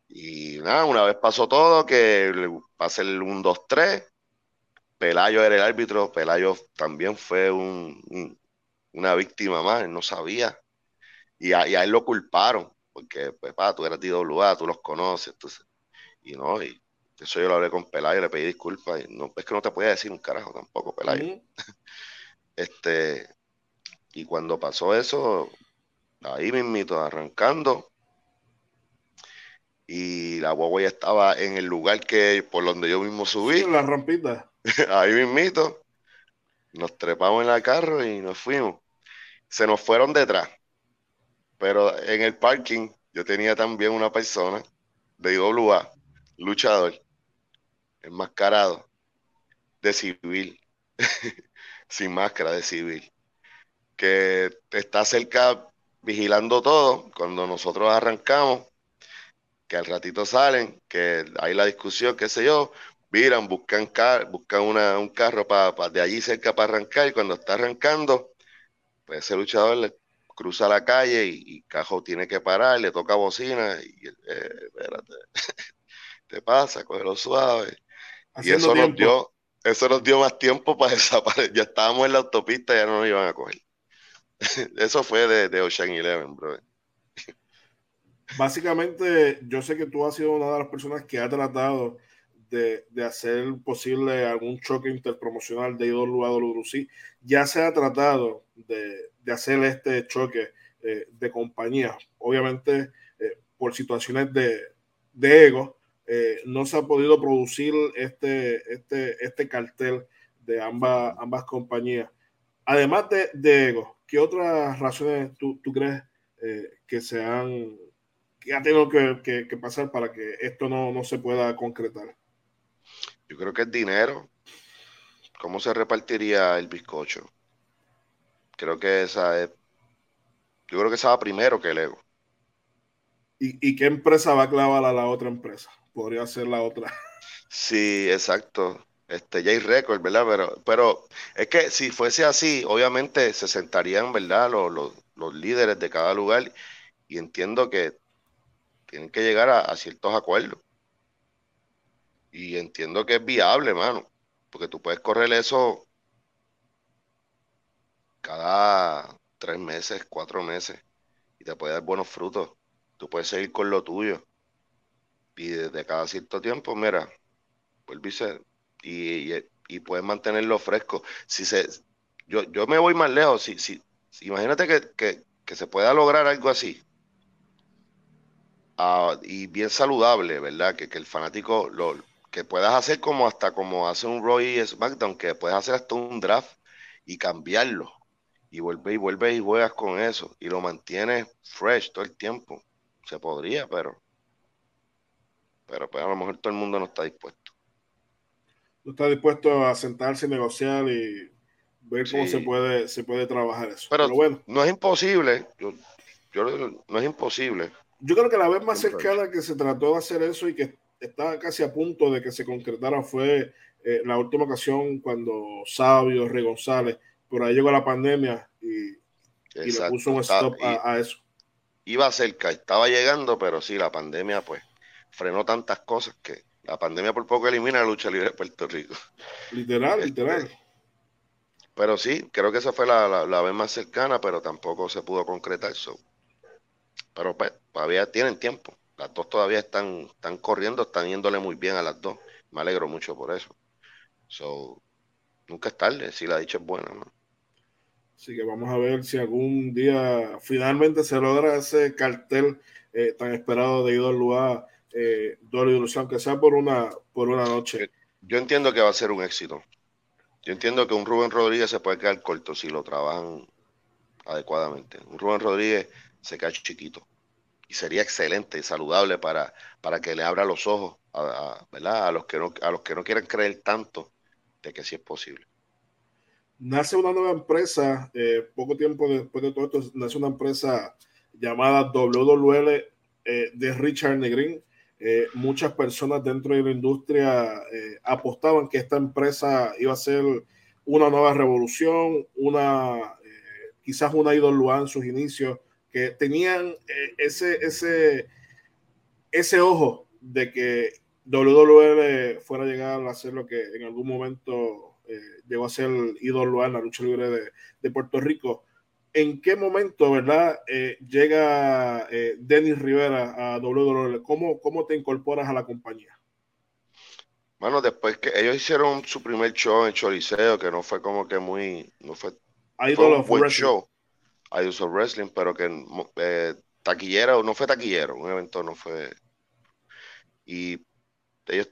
Speaker 2: Y nada, una vez pasó todo, que pasé el 1, 2, 3. Pelayo era el árbitro, Pelayo también fue una víctima más, él no sabía. Y a, él lo culparon, porque, pues, pa, tú eras de IWA, tú los conoces, entonces, y no, y eso yo lo hablé con Pelayo, le pedí disculpas, y no, es que no te podía decir un carajo tampoco, Pelayo. este, y cuando pasó eso, ahí mismito, arrancando, y la guagua ya estaba en el lugar que por donde yo mismo subí.
Speaker 1: la rampita.
Speaker 2: ahí mismito. Nos trepamos en la carro y nos fuimos. Se nos fueron detrás. Pero en el parking yo tenía también una persona de IWA, luchador, enmascarado, de civil, sin máscara de civil, que está cerca vigilando todo. Cuando nosotros arrancamos, que al ratito salen, que hay la discusión, qué sé yo, miran, buscan, car buscan una, un carro para de allí cerca para arrancar y cuando está arrancando, pues ese luchador le cruza la calle y, Cajo tiene que parar, le toca bocina y eh, espérate, te pasa, cógelo suave. y eso nos dio, eso nos dio más tiempo para desaparecer. Ya estábamos en la autopista, ya no nos iban a coger. eso fue de, de Ocean Eleven, bro.
Speaker 1: Básicamente, yo sé que tú has sido una de las personas que ha tratado de, hacer posible algún choque interpromocional de IWC. Ya se ha tratado de, hacer este choque eh, de compañía. Obviamente, eh, por situaciones de, ego, eh, no se ha podido producir este, este, este cartel de ambas, ambas compañías. Además de, ego, ¿qué otras razones tú, tú crees que se han ¿Qué ha tenido que, pasar para que esto no, se pueda concretar?
Speaker 2: Yo creo que es dinero. ¿Cómo se repartiría el bizcocho? Creo que esa es. Yo creo que esa va primero que el ego.
Speaker 1: ¿Y, qué empresa va a clavar a la otra empresa? Podría ser la otra.
Speaker 2: Sí, exacto. Este, ya hay récord, ¿verdad? Pero, pero es que si fuese así, obviamente se sentarían, ¿verdad? Los, los líderes de cada lugar y entiendo que tienen que llegar a, ciertos acuerdos. Y entiendo que es viable, mano, porque tú puedes correr eso cada tres meses, cuatro meses, y te puede dar buenos frutos. Tú puedes seguir con lo tuyo. Y desde cada cierto tiempo, mira, vuelve y, y, y, puedes mantenerlo fresco. Si se, yo, yo me voy más lejos. Si, si, imagínate que, que se pueda lograr algo así y bien saludable, ¿verdad? Que, el fanático lo que puedas hacer como hasta como hace un Roy SmackDown, que puedes hacer hasta un draft y cambiarlo. Y vuelve y vuelve y juegas con eso. Y lo mantienes fresh todo el tiempo. Se podría, pero. Pero pues a lo mejor todo el mundo no está dispuesto.
Speaker 1: No está dispuesto a sentarse y negociar y ver cómo se puede, se puede trabajar eso.
Speaker 2: Pero, bueno. No es imposible. Yo, yo, no es imposible
Speaker 1: yo creo que la vez más cercana que se trató de hacer eso y que estaba casi a punto de que se concretara fue eh, la última ocasión cuando Sabio, Rey González, por ahí llegó la pandemia y, le puso un stop a, eso.
Speaker 2: Iba cerca, estaba llegando, pero sí, la pandemia pues frenó tantas cosas que la pandemia por poco elimina la lucha libre de Puerto Rico.
Speaker 1: Literal, este, literal.
Speaker 2: Pero sí, creo que esa fue la, la, vez más cercana, pero tampoco se pudo concretar eso. Pero pues, todavía tienen tiempo. Las dos todavía están, están corriendo, están yéndole muy bien a las dos. Me alegro mucho por eso. So, nunca es tarde, si la dicha es buena, ¿no?
Speaker 1: Así que vamos a ver si algún día finalmente se logra ese cartel eh, tan esperado de IWA, eh, Dolly Ilusión, que sea por una, por una noche.
Speaker 2: Yo entiendo que va a ser un éxito. Yo entiendo que un Rubén Rodríguez se puede quedar corto si lo trabajan adecuadamente. Un Rubén Rodríguez se queda chiquito y sería excelente y saludable para, para que le abra los ojos a, ¿verdad? a, los que no, a los que no quieren creer tanto de que sí es posible.
Speaker 1: Nace una nueva empresa, eh, poco tiempo después de todo esto, nace una empresa llamada WWL eh, de Richard Negrin. Eh, muchas personas dentro de la industria apostaban que esta empresa iba a ser una nueva revolución, una quizás una idolua en sus inicios, que tenían ese, ese, ese ojo de que WWE fuera a llegar a ser lo que en algún momento eh, llegó a ser ídolo en la lucha libre de, Puerto Rico. ¿En qué momento, verdad, eh, llega eh, Denis Rivera a WWE? ¿Cómo, ¿Cómo te incorporas a la compañía?
Speaker 2: Bueno, después que ellos hicieron su primer show en Choliseo, que no fue como que muy, no fue, un buen show, Idols of Wrestling, pero que eh, taquillero, no fue taquillero, un evento no fue, y ellos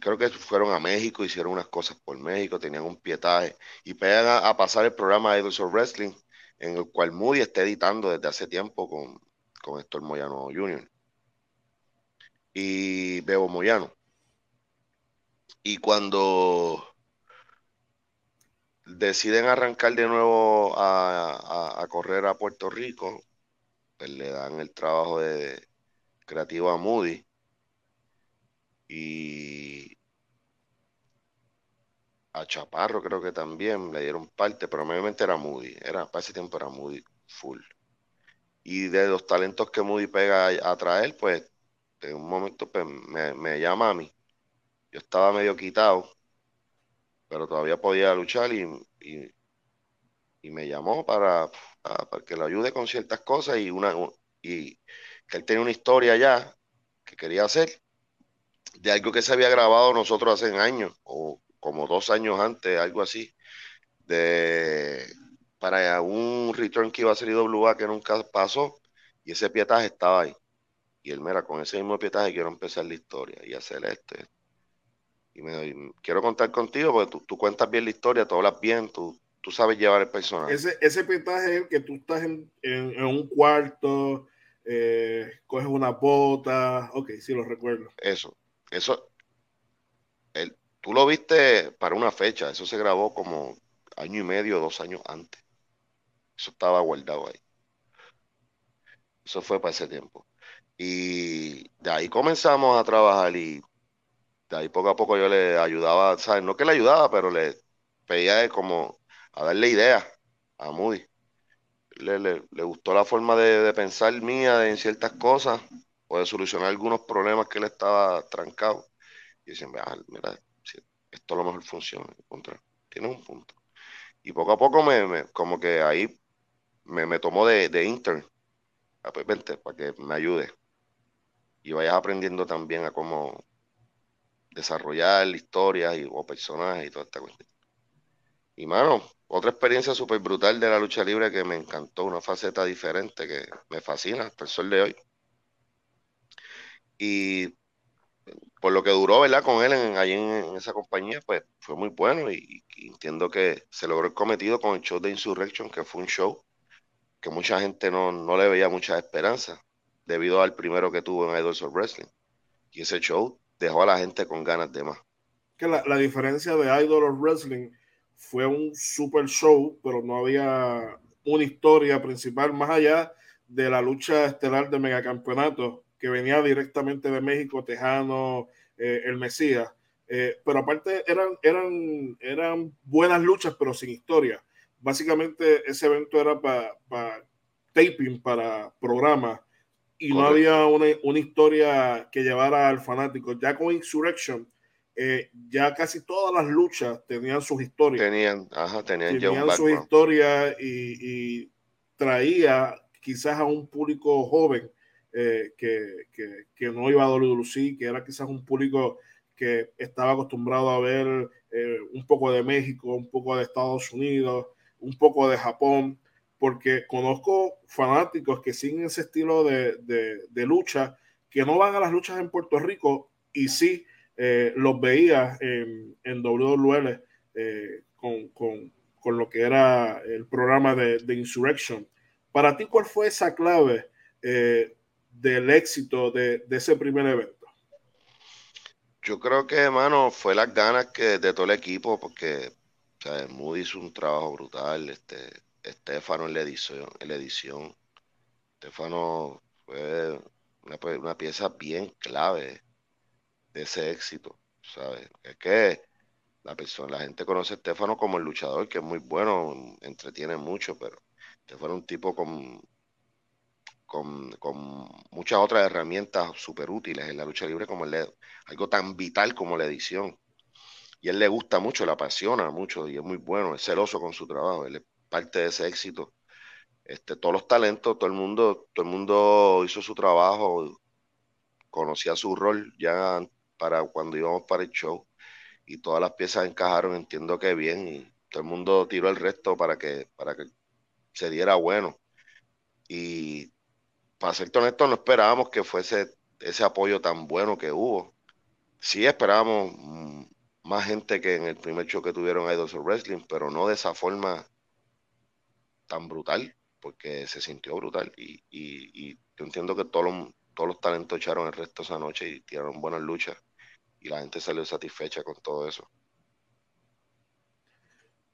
Speaker 2: creo que fueron a México, hicieron unas cosas por México, tenían un pietaje y pegan a, pasar el programa Idols of Wrestling, en el cual Moody está editando desde hace tiempo con, con Héctor Moyano Jr. y Bebo Moyano. Y cuando deciden arrancar de nuevo a, correr a Puerto Rico, pues le dan el trabajo de creativo a Moody y a Chaparro creo que también le dieron parte, pero obviamente era Moody, era, para ese tiempo era Moody full. Y de los talentos que Moody pega a, traer, pues en un momento pues, me, llama a mí. Yo estaba medio quitado, pero todavía podía luchar y, y, me llamó para, para, que lo ayude con ciertas cosas y, una, y que él tenía una historia ya que quería hacer de algo que se había grabado nosotros hace años, o como dos años antes, algo así, de para un return que iba a ser IWA que nunca pasó, y ese pietaje estaba ahí. Y él, mira, con ese mismo pietaje quiero empezar la historia y hacer este. Y me quiero contar contigo porque tú, cuentas bien la historia, tú hablas bien, tú, tú sabes llevar el personaje.
Speaker 1: Ese, ese pietaje es el que tú estás en, en, un cuarto, eh, coges una bota, ok, sí lo recuerdo.
Speaker 2: Eso, eso, el, tú lo viste para una fecha, eso se grabó como año y medio, dos años antes. Eso estaba guardado ahí. Eso fue para ese tiempo. Y de ahí comenzamos a trabajar y ahí poco a poco yo le ayudaba, ¿sabes? No que le ayudaba, pero le pedía como a darle ideas a Moody. Le, le, gustó la forma de, de pensar mía en ciertas cosas o de solucionar algunos problemas que él estaba trancado. Y dicen, mira, esto a lo mejor funciona, tiene un punto. Y poco a poco me, como que ahí me, me tomó de, de intern, ah, pues para que me ayude. Y vayas aprendiendo también a cómo desarrollar historias y, o personajes y toda esta cuestión. Y mano, otra experiencia súper brutal de la lucha libre que me encantó, una faceta diferente que me fascina hasta el sol de hoy. Y por lo que duró, ¿verdad? Con él en, ahí en, esa compañía, pues fue muy bueno y, entiendo que se logró el cometido con el show de Insurrection, que fue un show que mucha gente no, le veía mucha esperanza debido al primero que tuvo en Idols of Wrestling. Y ese show dejó a la gente con ganas de más.
Speaker 1: Que la, la diferencia de Idols of Wrestling fue un super show, pero no había una historia principal más allá de la lucha estelar de megacampeonato que venía directamente de México, Tejano, eh, el Mesías. Eh, pero aparte eran, eran, eran buenas luchas, pero sin historia. Básicamente ese evento era para taping, para programa, y no había una, una, historia que llevara al fanático. Ya con Insurrection, eh, ya casi todas las luchas tenían sus historias.
Speaker 2: Tenían, ajá, tenían,
Speaker 1: tenían sus historias y, y, traía quizás a un público joven eh, que, que, no iba a WWE, que era quizás un público que estaba acostumbrado a ver eh, un poco de México, un poco de Estados Unidos, un poco de Japón, porque conozco fanáticos que siguen ese estilo de, de, lucha, que no van a las luchas en Puerto Rico y sí eh, los veía en, en WWL lo que era el programa de, de Insurrection. Para ti, ¿cuál fue esa clave eh, del éxito de, ese primer evento?
Speaker 2: Yo creo que, hermano, fue las ganas que de todo el equipo, porque o Moody hizo un trabajo brutal, este, Estefano en la edición, en la edición. Estefano fue una, pieza bien clave de ese éxito, ¿sabes? Es que la persona, la gente conoce a Estefano como el luchador, que es muy bueno, entretiene mucho, pero Estefano es un tipo con, con, con muchas otras herramientas súper útiles en la lucha libre, como algo tan vital como la edición. Y él le gusta mucho, le apasiona mucho y es muy bueno, es celoso con su trabajo, él es parte de ese éxito. Este, todos los talentos, todo el mundo, todo el mundo hizo su trabajo, conocía su rol ya para cuando íbamos para el show y todas las piezas encajaron, entiendo que bien, y todo el mundo tiró el resto para que, para que se diera bueno. Y para ser honesto, no esperábamos que fuese ese apoyo tan bueno que hubo. Sí esperábamos más gente que en el primer show que tuvieron Idols of Wrestling, pero no de esa forma tan brutal, porque se sintió brutal. Y, y, yo entiendo que todos los, todos los talentos echaron el resto esa noche y tiraron buenas luchas y la gente salió satisfecha con todo eso.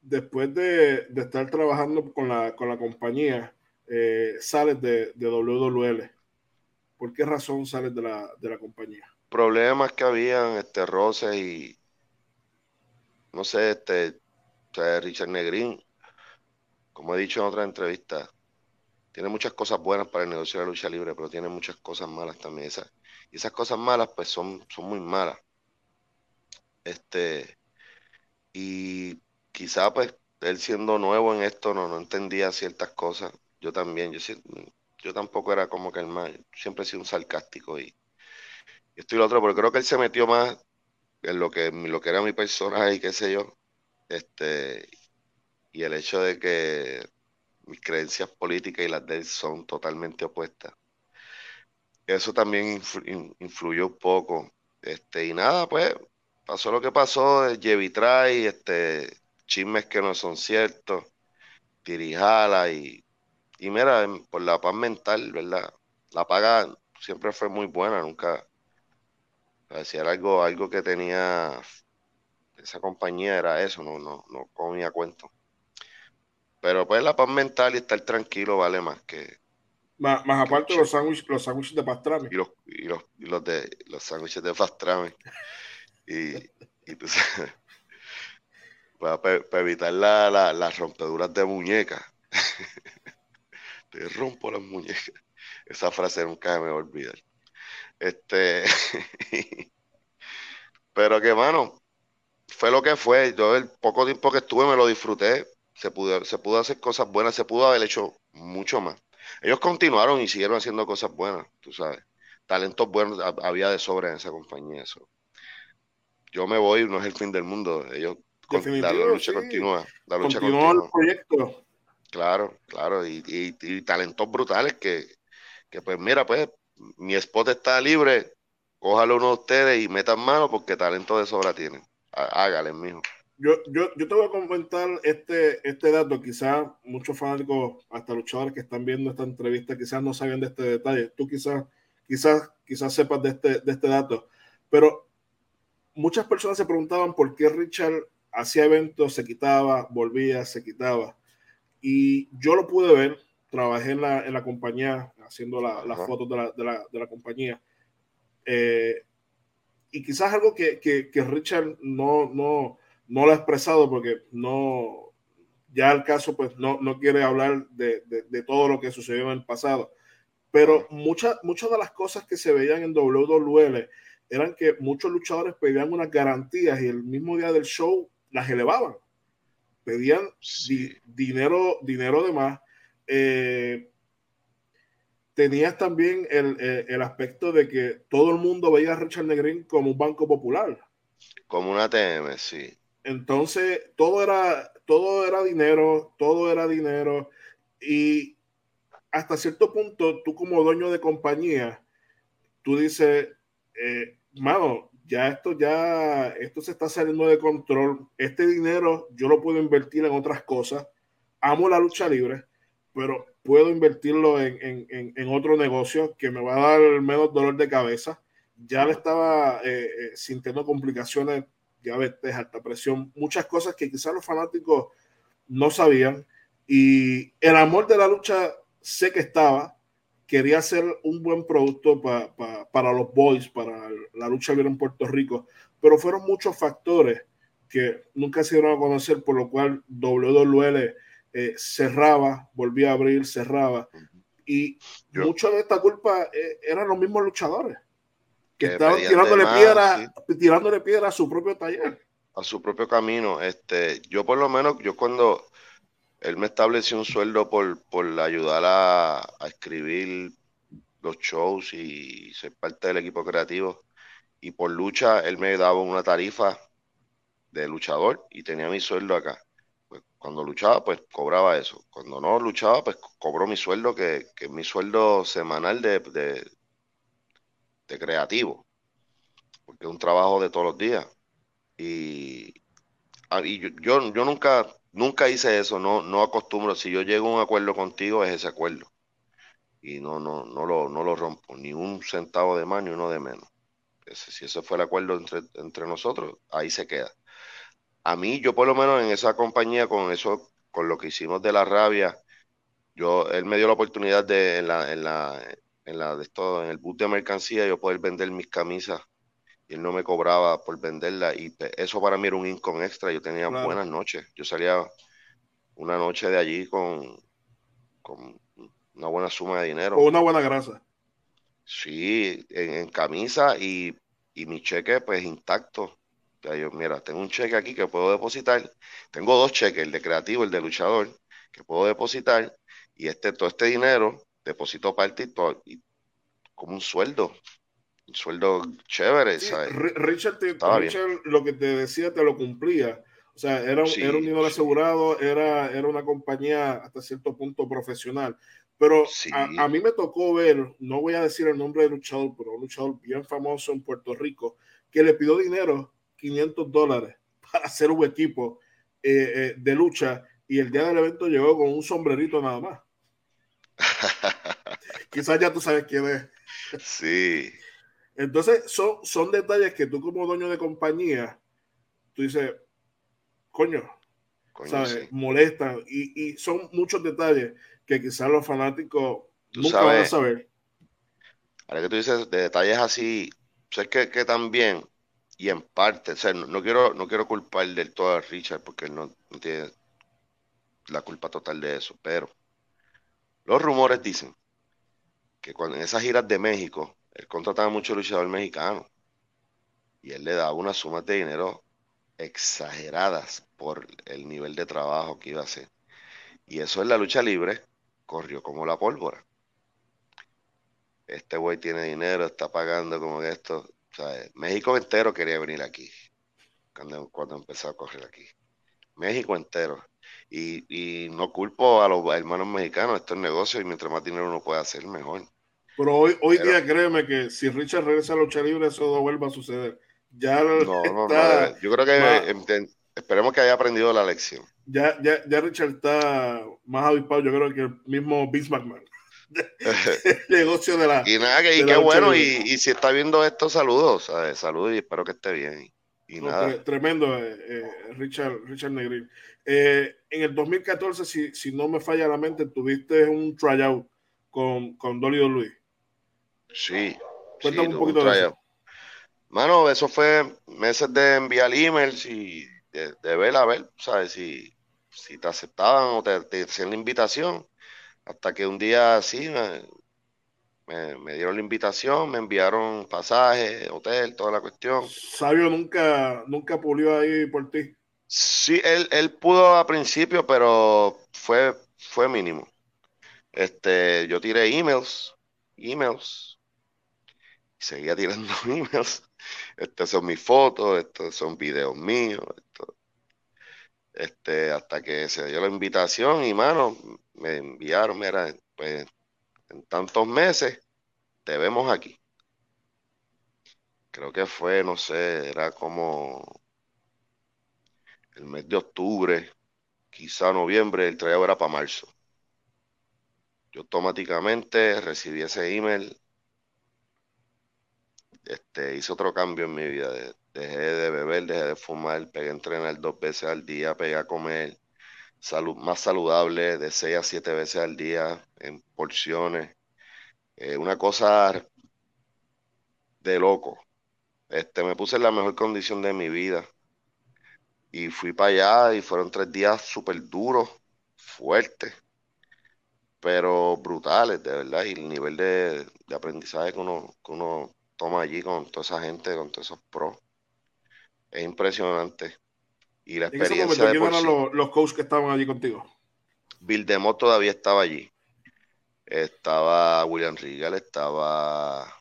Speaker 1: Después de, estar trabajando con la, con la compañía, eh, sales de, de, WWL. ¿Por qué razón sales de la, de la compañía?
Speaker 2: Problemas que habían, este, roces y, no sé, este, Richard Negrín, como he dicho en otra entrevista, tiene muchas cosas buenas para el negocio de la lucha libre, pero tiene muchas cosas malas también. y esas cosas malas, pues son, son muy malas. Este, y quizá pues él siendo nuevo en esto no, no entendía ciertas cosas. Yo también, yo, yo tampoco era como que el más, siempre he sido un sarcástico y, esto y lo otro, pero creo que él se metió más en lo que, lo que era mi personaje y qué sé yo. Este, y el hecho de que mis creencias políticas y las de él son totalmente opuestas. Eso también influyó un poco. Este, y nada, pues pasó lo que pasó, Jevi trae, este, chismes que no son ciertos, tirijala y, y mira, por la paz mental, ¿verdad? La paga siempre fue muy buena, nunca, si algo, algo que tenía esa compañía era eso, no, no, no comía cuento. Pero pues la paz mental y estar tranquilo vale más que.
Speaker 1: Más, más aparte los sándwiches los sándwiches de pastrami.
Speaker 2: Y los, y los, y los de los sándwiches de pastrami. Y, y tú sabes, para, para, evitar la, la, las rompeduras de muñecas. Te rompo las muñecas. Esa frase nunca me voy a olvidar. Este, pero que, mano, fue lo que fue. Yo el poco tiempo que estuve me lo disfruté. Se pudo, se pudo hacer cosas buenas, se pudo haber hecho mucho más. Ellos continuaron y siguieron haciendo cosas buenas, tú sabes. Talentos buenos había de sobra en esa compañía. Eso yo me voy, no es el fin del mundo. Ellos, la, lucha continúa. La lucha continúa. el proyecto. Claro, claro. Y, y, talentos brutales que, que, pues mira, pues mi spot está libre. Cójalo uno de ustedes y metan mano porque talento de sobra tienen. Hágale, mijo.
Speaker 1: Yo, yo, yo te voy a comentar este, este dato. Quizás muchos fanáticos, hasta luchadores que están viendo esta entrevista, quizás no saben de este detalle. Tú quizás, quizás, quizás sepas de este, de este dato. Pero muchas personas se preguntaban por qué Richard hacía eventos, se quitaba, volvía, se quitaba. Y yo lo pude ver, trabajé en la, en la compañía haciendo las fotos de la, de la, de la compañía. Eh, y quizás algo que, que, que, Richard no, no, no lo ha expresado porque no, ya el caso pues no, no quiere hablar de, de, de, todo lo que sucedió en el pasado. Pero muchas, muchas de las cosas que se veían en WWL eran que muchos luchadores pedían unas garantías y el mismo día del show las elevaban. Pedían dinero, dinero de más. Eh, tenías también eh, el, aspecto de que todo el mundo veía a Richard Negrín como un banco popular.
Speaker 2: Como una TM, sí.
Speaker 1: Entonces, todo era, todo era dinero, todo era dinero. Y hasta cierto punto, tú como dueño de compañía, tú dices, eh, mano, ya esto ya, esto se está saliendo de control. Este dinero yo lo puedo invertir en otras cosas. Amo la lucha libre, pero puedo invertirlo en, otro negocio que me va a dar menos dolor de cabeza. Ya le estaba eh, eh, sintiendo complicaciones, diabetes, alta presión, muchas cosas que quizás los fanáticos no sabían. Y el amor de la lucha sé que estaba, quería hacer un buen producto para los boys, para la lucha libre en Puerto Rico, pero fueron muchos factores que nunca se dieron a conocer, por lo cual WWL eh, cerraba, volvía a abrir, cerraba. Y mucho de esta culpa eh, eran los mismos luchadores que, estaban tirándole piedra, tirándole piedra a su propio taller.
Speaker 2: A su propio camino. Este, yo por lo menos, yo cuando él me estableció un sueldo por, por ayudar a, escribir los shows y ser parte del equipo creativo. Y por lucha, él me daba una tarifa de luchador y tenía mi sueldo acá. Pues cuando luchaba, pues cobraba eso. Cuando no luchaba, pues cobró mi sueldo, que, es mi sueldo semanal de, de, de creativo. Porque es un trabajo de todos los días. Y, ah, y yo, yo nunca Nunca hice eso, no, no acostumbro. Si yo llego a un acuerdo contigo, es ese acuerdo. Y no, no, no, lo, no lo rompo, ni un centavo de más ni uno de menos. si ese fue el acuerdo entre, entre nosotros, ahí se queda. A mí, yo por lo menos en esa compañía, con eso, con lo que hicimos de la rabia, yo, él me dio la oportunidad de, en la, en la, en la de esto, en el bus de mercancía, yo poder vender mis camisas y él no me cobraba por venderla y eso para mí era un income extra, yo tenía buenas noches, yo salía una noche de allí con, con una buena suma de dinero.
Speaker 1: O una buena grasa.
Speaker 2: Sí, en, camisa y, mi cheque pues intacto. yo, mira, tengo un cheque aquí que puedo depositar, tengo dos cheques, el de creativo, el de luchador, que puedo depositar y este, todo este dinero deposito parte y como un sueldo sueldo chévere,
Speaker 1: Richard, lo que te decía te lo cumplía. O sea, era un, era un dinero asegurado, era, era una compañía hasta cierto punto profesional. Pero a, mí me tocó ver, no voy a decir el nombre de luchador, pero un luchador bien famoso en Puerto Rico, que le pidió dinero, 500 dólares, para hacer un equipo eh, eh, de lucha y el día del evento llegó con un sombrerito nada más. Quizás ya tú sabes quién es.
Speaker 2: Sí.
Speaker 1: Entonces, son, son detalles que tú como dueño de compañía, tú dices, coño, ¿sabes? Molestan. Y, son muchos detalles que quizás los fanáticos nunca van a saber.
Speaker 2: Ahora que tú dices de detalles así, sé que, que también, y en parte, o sea, no, quiero, no quiero culpar del todo a Richard porque él no, no tiene la culpa total de eso, pero los rumores dicen que cuando en esas giras de México, él contrataba mucho luchador mexicano y él le daba unas sumas de dinero exageradas por el nivel de trabajo que iba a hacer. Y eso en la lucha libre corrió como la pólvora. Este güey tiene dinero, está pagando como esto. O sea, México entero quería venir aquí cuando, cuando empezó a correr aquí. México entero. Y, y no culpo a los hermanos mexicanos, esto es negocio y mientras más dinero uno puede hacer, mejor.
Speaker 1: Pero hoy, hoy día créeme que si Richard regresa a lucha libre, eso no vuelva a suceder. Ya no, no,
Speaker 2: no, yo creo que esperemos que haya aprendido la lección.
Speaker 1: Ya, ya, ya Richard está más avispado, yo creo que el mismo Vince McMahon. negocio de la.
Speaker 2: Y nada, que, y qué bueno, y, y, si está viendo esto, saludos, saludos y espero que esté bien. Y nada.
Speaker 1: Tremendo, eh, eh, Richard, Richard Negrín. Eh, en el 2014, si, si no me falla la mente, tuviste un tryout con, con Dolly Luis.
Speaker 2: Sí. Cuéntame un poquito de eso. Mano, eso fue meses de enviar emails y de, ver a ver, ¿sabes? Si, si te aceptaban o te, hacían la invitación. Hasta que un día sí me, me, dieron la invitación, me enviaron pasaje, hotel, toda la cuestión.
Speaker 1: Sabio nunca, nunca pulió ahí por ti.
Speaker 2: Sí, él, él pudo al principio, pero fue, fue mínimo. Este, yo tiré emails, emails, seguía tirando emails. Estas son mis fotos, estos son videos míos. este, hasta que se dio la invitación y, mano, me enviaron, mira, pues en tantos meses te vemos aquí. creo que fue, no sé, era como el mes de octubre, quizá noviembre, el tryout era para marzo. Yo automáticamente recibí ese email, este, hice otro cambio en mi vida, dejé de beber, dejé de fumar, pegué a entrenar dos veces al día, pegué a comer salud, más saludable, de seis a siete veces al día, en porciones. Eh, una cosa de loco. Este, me puse en la mejor condición de mi vida. Y fui para allá y fueron tres días súper duros, fuertes, pero brutales, de verdad. Y el nivel de, aprendizaje que uno, que uno toma allí con toda esa gente, con todos esos pros, es impresionante. Y la experiencia
Speaker 1: de los, los coaches que estaban allí contigo?
Speaker 2: Bill Demott todavía estaba allí. Estaba William Regal, estaba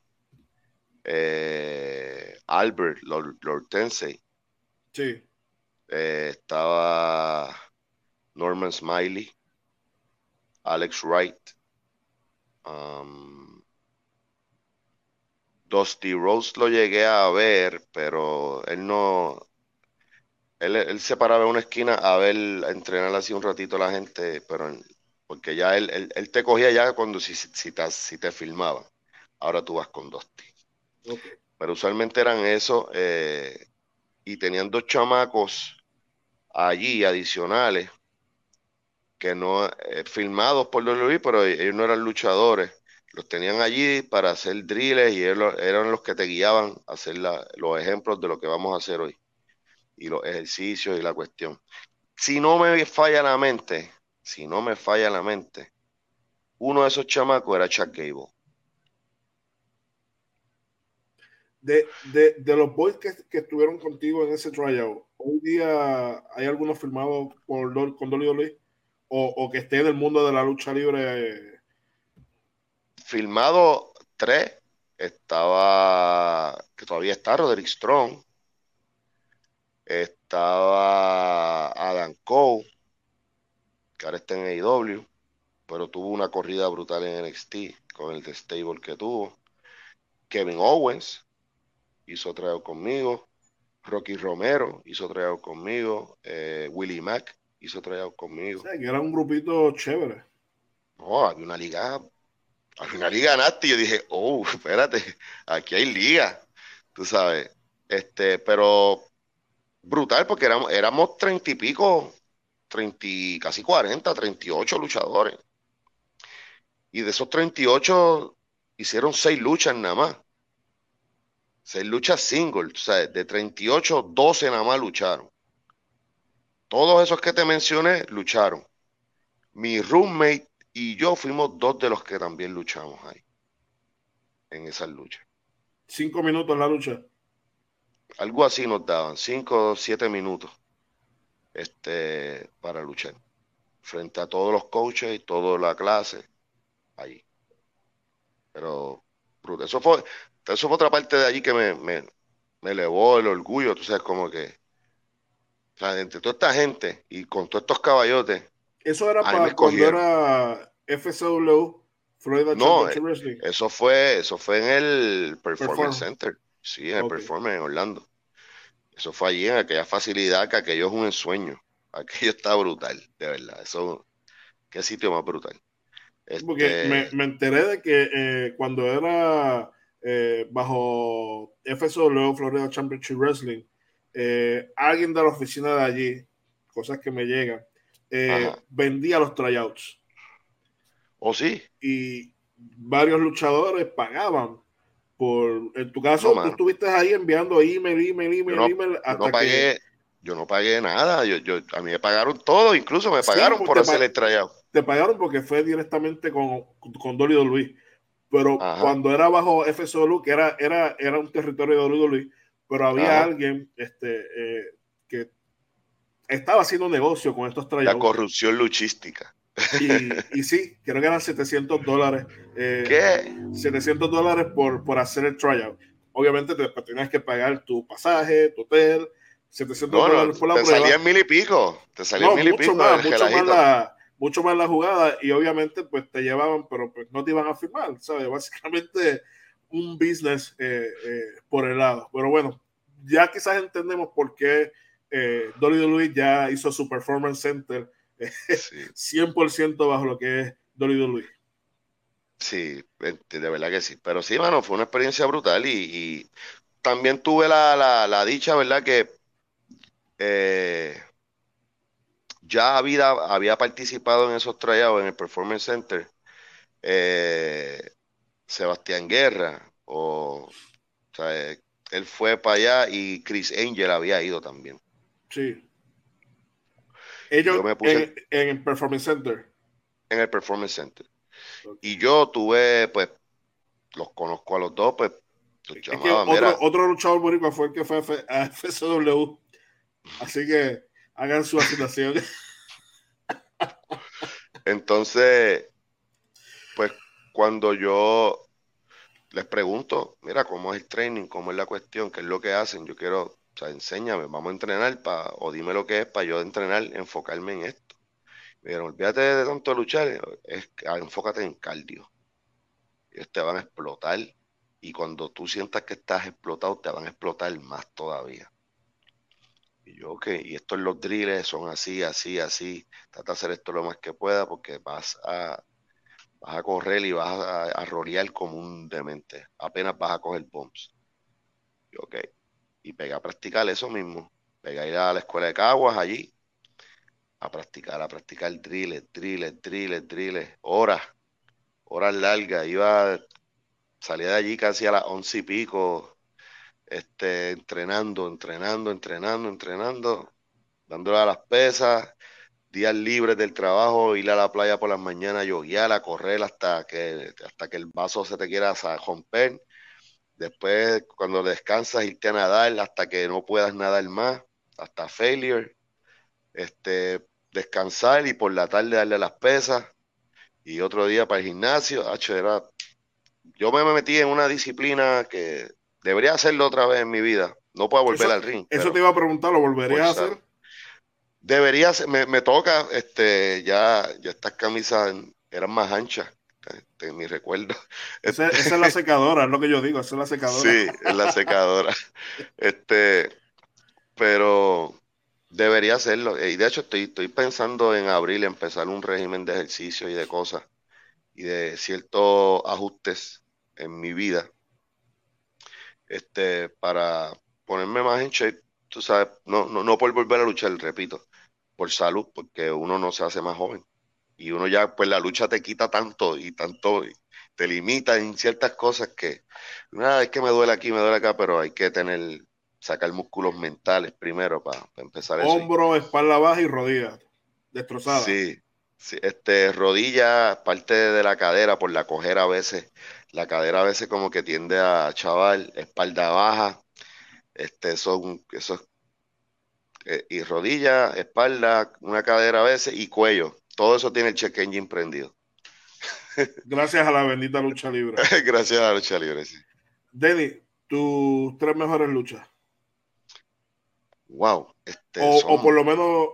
Speaker 2: eh, Albert Lord, Tensei.
Speaker 1: Sí.
Speaker 2: Eh, estaba Norman Smiley, Alex Wright, um, Dusty Rose lo llegué a ver, pero él no, él, se paraba en una esquina a ver, a entrenar así un ratito a la gente, pero porque ya él, él, te cogía ya cuando si, si, te, si te filmaba. Ahora tú vas con Dusty. Pero usualmente eran eso, eh, y tenían dos chamacos allí adicionales que no eh, filmados por WWE, pero ellos no eran luchadores. Los tenían allí para hacer drills y eran los que te guiaban a hacer los ejemplos de lo que vamos a hacer hoy y los ejercicios y la cuestión. Si no me falla la mente, si no me falla la mente, uno de esos chamacos era Chuck Gable.
Speaker 1: De, de, de, los boys que, que, estuvieron contigo en ese tryout, hoy día hay algunos firmados con Dolly o, o, que esté en el mundo de la lucha libre.
Speaker 2: Filmado tres, estaba, que todavía está Roderick Strong, estaba Adam Cole, que ahora está en AEW, pero tuvo una corrida brutal en NXT con el de stable que tuvo. Kevin Owens, hizo tryout conmigo. Rocky Romero hizo tryout conmigo. Eh, Willie Mack hizo tryout conmigo.
Speaker 1: O que era un grupito chévere.
Speaker 2: No, había una liga, había una liga nasty. Yo dije, oh, espérate, aquí hay liga. Tú sabes. Este, pero brutal porque éramos, éramos treinta y pico, treinta, casi cuarenta, treinta y ocho luchadores. Y de esos treinta y ocho hicieron seis luchas nada más. Se lucha single, o sea, de 38, 12 nada más lucharon. Todos esos que te mencioné lucharon. Mi roommate y yo fuimos dos de los que también luchamos ahí. En esa lucha.
Speaker 1: Cinco minutos en la lucha.
Speaker 2: Algo así nos daban, cinco o siete minutos este, para luchar. Frente a todos los coaches y toda la clase. Allí. Eso fue, eso fue otra parte de allí que me, me, elevó el orgullo, tú sabes, como que, o sea, entre toda esta gente y con todos estos caballotes.
Speaker 1: Eso era para cuando era FCW, Florida
Speaker 2: no, Wrestling. Eso fue, eso fue en el Performance Center, sí, en el Performance en Orlando. Eso fue allí en aquella facilidad que aquello es un ensueño. Aquello está brutal, de verdad. Eso, qué sitio más brutal.
Speaker 1: Porque me, este me, enteré de que eh, cuando era eh, bajo FSW, Florida Championship Wrestling, eh, alguien de la oficina de allí, cosas que me llegan, vendía los tryouts.
Speaker 2: ¿O ¿Oh, sí?
Speaker 1: Y varios luchadores pagaban por, en tu caso, tú estuviste ahí enviando email, email, email, email,
Speaker 2: hasta no pagué, Yo no pagué nada, yo, yo, a mí me pagaron todo, incluso me pagaron por hacer el tryout.
Speaker 1: Te pagaron porque fue directamente con, con Dolly Luis pero cuando era bajo FSW, que era, era, era un territorio de WWE, pero había alguien este, eh, que estaba haciendo negocio con estos tryouts.
Speaker 2: La corrupción luchística.
Speaker 1: Y, y, sí, creo que eran 700 dólares.
Speaker 2: Eh, ¿Qué?
Speaker 1: 700 dólares por, por hacer el tryout. Obviamente te, tenías que pagar tu pasaje, tu hotel, 700 dólares por la
Speaker 2: te
Speaker 1: prueba.
Speaker 2: salían mil y pico. Te salían mil y pico.
Speaker 1: Más, mucho más la, mucho más la jugada y obviamente pues te llevaban, pero pues no te iban a firmar, ¿sabes? Básicamente un business eh, eh, por el lado. Pero bueno, ya quizás entendemos por qué eh, WWE ya hizo su Performance Center 100% bajo lo que es WWE.
Speaker 2: Sí, de verdad que sí. Pero sí, mano, fue una experiencia brutal y, también tuve la, dicha, ¿verdad? Que ya había, había participado en esos tryouts en el Performance Center. Sebastián Guerra, o, o sea, él fue para allá y Chris Angel había ido también.
Speaker 1: Sí. Ellos me puse en, el Performance Center.
Speaker 2: En el Performance Center. Y yo tuve, pues, los conozco a los dos, pues,
Speaker 1: otro, otro, luchador boricua fue el que fue a FSW. Así que hagan su asignación.
Speaker 2: Entonces, pues cuando yo les pregunto, mira, ¿cómo es el training? ¿Cómo es la cuestión? ¿Qué es lo que hacen? Yo quiero, o sea, enséñame, vamos a entrenar para, o dime lo que es para yo entrenar, enfocarme en esto. Me dijeron, olvídate de tanto luchar, es, ah, enfócate en cardio. Ellos te van a explotar y cuando tú sientas que estás explotado, te van a explotar más todavía. Y yo, ok, y estos los drills son así, así, así. Trata de hacer esto lo más que pueda porque vas a vas a correr y vas a, a rolear como demente. Apenas vas a coger bombs. Y ok. Y pega a practicar eso mismo. Pega a ir a la escuela de Caguas allí. A practicar, a practicar drills, drills, drills, drills. Horas. Horas largas. Iba, salía de allí casi a las once y pico. Este, entrenando, entrenando, entrenando, entrenando. Dándole a las pesas días libres del trabajo, ir a la playa por las mañanas, yoguear, a correr hasta que, hasta que el vaso se te quiera romper. Después, cuando descansas, irte a nadar hasta que no puedas nadar más, hasta failure. Este, descansar y por la tarde darle las pesas. Y otro día para el gimnasio. yo me metí en una disciplina que debería hacerlo otra vez en mi vida. No puedo volver al ring.
Speaker 1: Eso te iba a preguntar, ¿lo volverías a hacer?
Speaker 2: Debería me, me, toca, este, ya, ya estas camisas eran más anchas, este, mi recuerdo.
Speaker 1: Esa, es la secadora, es lo que yo digo, esa es la secadora.
Speaker 2: Sí, es la secadora. este, pero debería hacerlo. Y de hecho estoy, estoy pensando en abril empezar un régimen de ejercicio y de cosas y de ciertos ajustes en mi vida. Este, para ponerme más en shape, tú sabes, no, no, no por volver a luchar, repito, por salud, porque uno no se hace más joven. Y uno ya, pues la lucha te quita tanto y tanto, te limita en ciertas cosas que, nada, es que me duele aquí, me duele acá, pero hay que tener, sacar músculos mentales primero para, empezar
Speaker 1: eso. Hombro, espalda baja y rodilla destrozada.
Speaker 2: Sí, sí, este, rodilla, parte de la cadera por la cojera a veces, la cadera a veces como que tiende a chaval, espalda baja, este, son, eso es eh, y rodilla, espalda, una cadera a veces y cuello. Todo eso tiene el check engine prendido.
Speaker 1: Gracias a la bendita lucha libre.
Speaker 2: Gracias a la lucha libre, sí.
Speaker 1: Denny, tus tres mejores luchas.
Speaker 2: Wow. Este,
Speaker 1: o, por lo menos,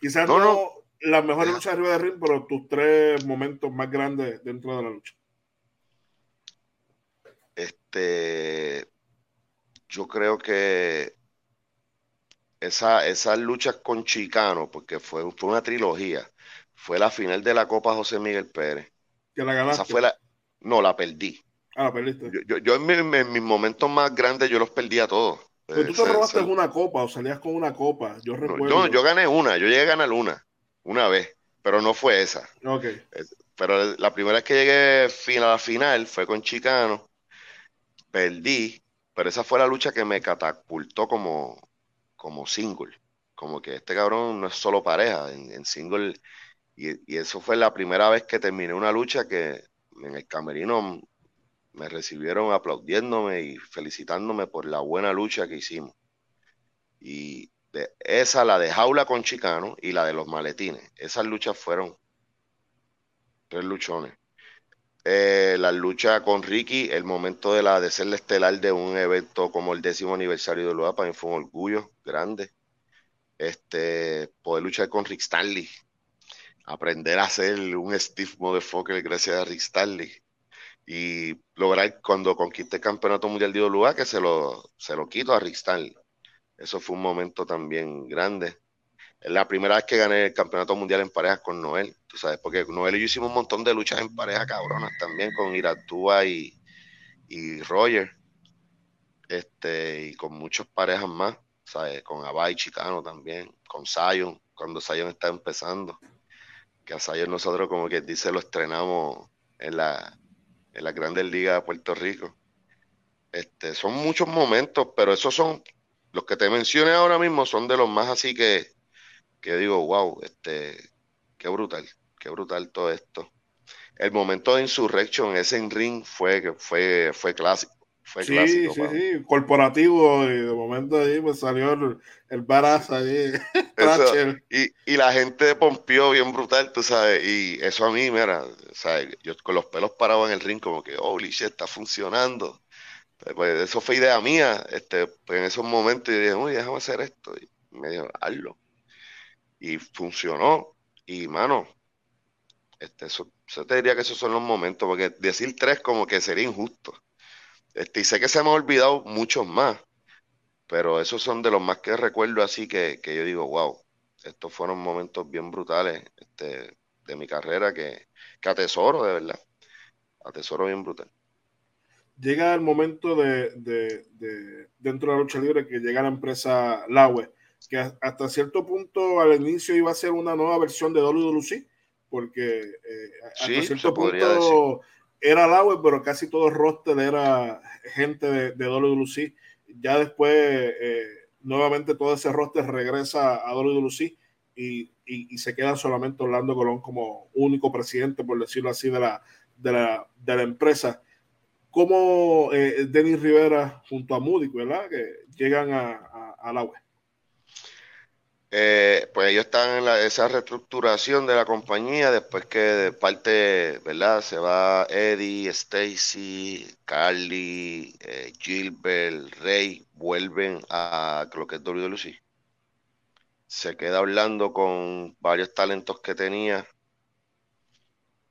Speaker 1: quizás no, las mejores luchas arriba de ring, pero tus tres momentos más grandes dentro de la lucha.
Speaker 2: Este, yo creo que esa, esas luchas con Chicano, porque fue, fue una trilogía, fue la final de la Copa José Miguel Pérez.
Speaker 1: ¿Que la ganaste?
Speaker 2: Esa fue la, no, la perdí.
Speaker 1: Ah, la perdiste.
Speaker 2: Yo, yo, en, mis momentos más grandes yo los perdía todos.
Speaker 1: Pero tú te robaste una copa o salías con una copa. Yo recuerdo.
Speaker 2: yo, gané una, yo llegué a ganar una, una vez, pero no fue esa.
Speaker 1: Ok.
Speaker 2: Pero la primera vez que llegué a la final fue con Chicano, perdí, pero esa fue la lucha que me catapultó como, como single. Como que este cabrón no es solo pareja, en, single. Y, eso fue la primera vez que terminé una lucha que en el camerino me recibieron aplaudiéndome y felicitándome por la buena lucha que hicimos. Y de, esa, la de jaula con Chicano y la de los maletines. Esas luchas fueron tres luchones. Eh, la lucha con Ricky, el momento de la de ser estelar de un evento como el décimo aniversario de Loa, para mí fue un orgullo grande. Este, poder luchar con Rick Stanley, aprender a ser un Steve Motherfucker gracias a Rick Stanley. y lograr cuando conquiste el campeonato mundial de IWA que se lo, se lo quito a Rick Stanley. Eso fue un momento también grande. La primera vez que gané el campeonato mundial en parejas con Noel, tú sabes, porque Noel y yo hicimos un montón de luchas en pareja cabronas también con Iratúa y, y Roger, este, y con muchas parejas más, ¿sabes? Con Abay Chicano también, con Zion, cuando Zion está empezando, que a Zion nosotros como que dice lo estrenamos en la, en la Grandes Ligas de Puerto Rico. Este, son muchos momentos, pero esos son, los que te mencioné ahora mismo son de los más así que, que digo, wow, este, qué brutal, qué brutal todo esto. El momento de Insurrection, ese en ring fue, fue, fue clásico. Fue
Speaker 1: sí,
Speaker 2: clásico,
Speaker 1: sí, sí, corporativo, y de momento ahí pues salió el, el barazo ahí,
Speaker 2: y, y, la gente pompió bien brutal, tú sabes, y eso a mí, mira, ¿sabes? yo con los pelos parados en el ring, como que, oh, shit, está funcionando. Pues, pues, eso fue idea mía, este, pues en esos momentos yo dije, uy, déjame hacer esto, y me dijo, hazlo. Y funcionó, y mano, este, eso, yo te diría que esos son los momentos, porque decir tres como que sería injusto. Este, y sé que se me han olvidado muchos más, pero esos son de los más que recuerdo así que, yo digo, wow, estos fueron momentos bien brutales este, de mi carrera que, que atesoro, de verdad. Atesoro bien brutal.
Speaker 1: Llega el momento de, dentro de la lucha libre que llega la empresa Laue, que hasta cierto punto al inicio iba a ser una nueva versión de WWE, porque eh, hasta cierto punto era Lauer, pero casi todo el roster era gente de, de WLC. Ya después, eh, nuevamente todo ese roster regresa a WLC y, y, se queda solamente Orlando Colón como único presidente, por decirlo así, de la, de la, de la empresa. Como eh, Denis Rivera junto a Moody, ¿verdad? Que llegan a, a, a
Speaker 2: eh, pues ellos están en esa reestructuración de la compañía después que de parte, ¿verdad? Se va Eddie, Stacy, Carly, eh, Gilbert, Rey, vuelven a lo que es WWC. Se queda hablando con varios talentos que tenía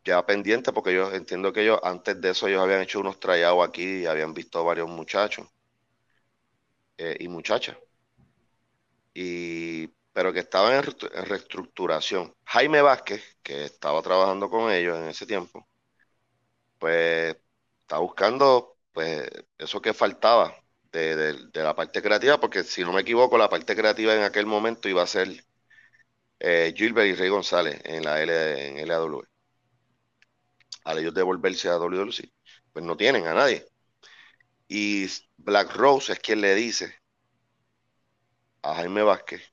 Speaker 2: ya pendiente porque yo entiendo que ellos antes de eso ellos habían hecho unos trayados aquí y habían visto varios muchachos eh, y muchachas. Y pero que estaban en reestructuración. Jaime Vázquez, que estaba trabajando con ellos en ese tiempo, pues está buscando pues eso que faltaba de, la parte creativa, porque si no me equivoco, la parte creativa en aquel momento iba a ser eh, Gilbert y Rey González en la L, en LAW. Al ellos devolverse a WWC, pues no tienen a nadie. Y Black Rose es quien le dice a Jaime Vázquez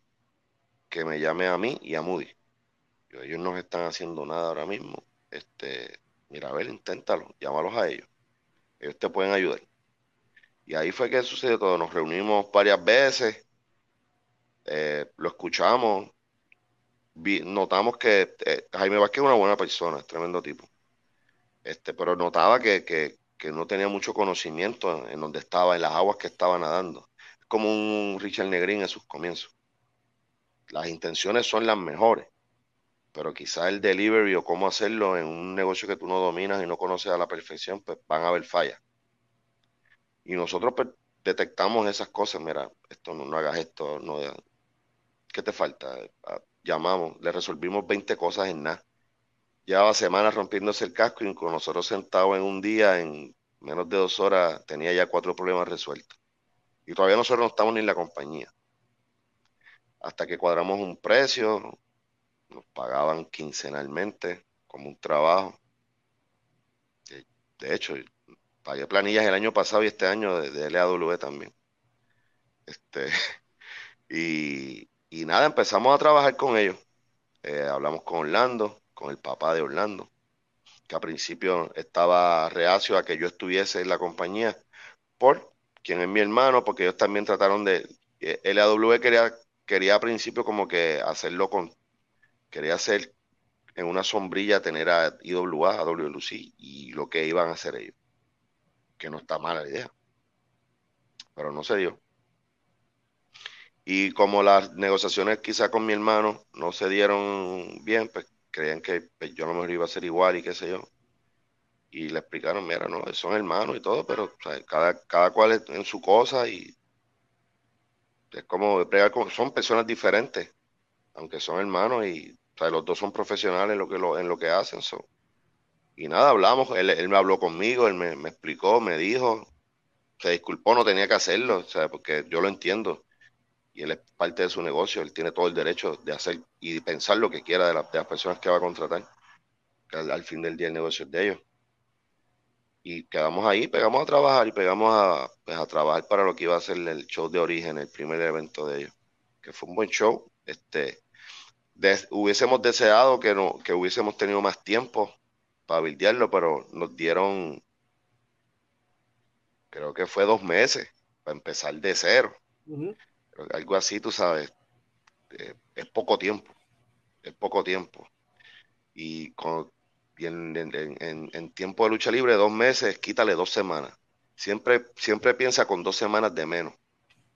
Speaker 2: que me llame a mí y a Moody. ellos no están haciendo nada ahora mismo. Este, mira, a ver, inténtalo, llámalos a ellos. Ellos te pueden ayudar. Y ahí fue que sucedió todo. Nos reunimos varias veces, eh, lo escuchamos, notamos que eh, Jaime Vázquez es una buena persona, es tremendo tipo. Este, pero notaba que, que, que no tenía mucho conocimiento en, en donde estaba, en las aguas que estaba nadando. Es como un Richard Negrín en sus comienzos las intenciones son las mejores, pero quizás el delivery o cómo hacerlo en un negocio que tú no dominas y no conoces a la perfección, pues van a haber fallas. Y nosotros pues, detectamos esas cosas, mira, esto no, hagas esto, no, ¿qué te falta? Ah, llamamos, le resolvimos 20 cosas en nada. Llevaba semanas rompiéndose el casco y con nosotros sentados en un día, en menos de dos horas, tenía ya cuatro problemas resueltos. Y todavía nosotros no estamos ni en la compañía hasta que cuadramos un precio, nos pagaban quincenalmente como un trabajo. De hecho, pagué planillas el año pasado y este año de, LAW también. Este, y, nada, empezamos a trabajar con ellos. Eh, hablamos con Orlando, con el papá de Orlando, que a principio estaba reacio a que yo estuviese en la compañía por quien es mi hermano, porque ellos también trataron de, eh, LAW quería quería al principio como que hacerlo con, quería hacer en una sombrilla tener a IWA, a WLC y lo que iban a hacer ellos. Que no está mala la idea. Pero no se dio. Y como las negociaciones quizá con mi hermano no se dieron bien, pues creían que pues, yo a lo mejor iba a ser igual y qué sé yo. y le explicaron, mira, no, son hermanos y todo, pero cada, cada cual en su cosa y es como son personas diferentes, aunque son hermanos y los dos son profesionales en lo que, lo, en lo que hacen. Y nada, hablamos, él, me habló conmigo, él me, explicó, me dijo, se disculpó, no tenía que hacerlo, o sea, porque yo lo entiendo. Y él es parte de su negocio, él tiene todo el derecho de hacer y pensar lo que quiera de, las personas que va a contratar. Que al, fin del día el negocio es de ellos. Y quedamos ahí, pegamos a trabajar y pegamos a, pues, a trabajar para lo que iba a ser el show de origen, el primer evento de ellos. Que fue un buen show. Este, hubiésemos deseado que, no, que hubiésemos tenido más tiempo para bildearlo, pero nos dieron, creo que fue dos meses para empezar de cero. Algo así, tú sabes, eh, es poco tiempo, es poco tiempo. Y, con, en, tiempo de lucha libre, dos meses, quítale dos semanas. Siempre, siempre piensa con dos semanas de menos.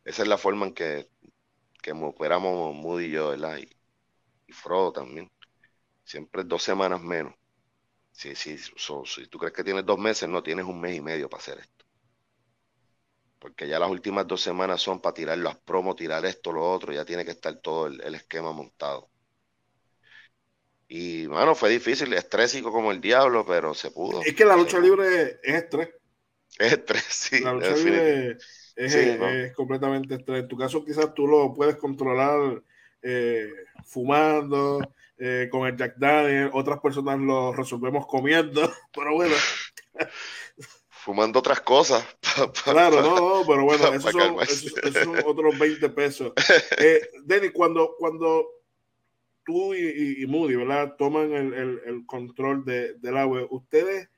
Speaker 2: Esa es la forma en que, que operamos Moody y yo, ¿verdad? Y, y Frodo también. Siempre dos semanas menos. Si, si, si tú crees que tienes dos meses, no tienes un mes y medio para hacer esto. Porque ya las últimas dos semanas son para tirar las promos, tirar esto, lo otro, ya tiene que estar todo el, esquema montado. Y bueno, fue difícil, estrésico como el diablo, pero se pudo.
Speaker 1: Es que la lucha libre es estrés.
Speaker 2: Es estrés, sí.
Speaker 1: La lucha libre es, completamente estrés. En tu caso, quizás tú lo puedes controlar eh, fumando, eh, con el Jack Daniel, otras personas lo resolvemos comiendo, pero bueno.
Speaker 2: Fumando otras cosas.
Speaker 1: claro, no, pero bueno, esos son, otros 20 pesos. Eh, Denny, cuando, cuando tú y, Moody, ¿verdad? Toman el, control de, la web, ustedes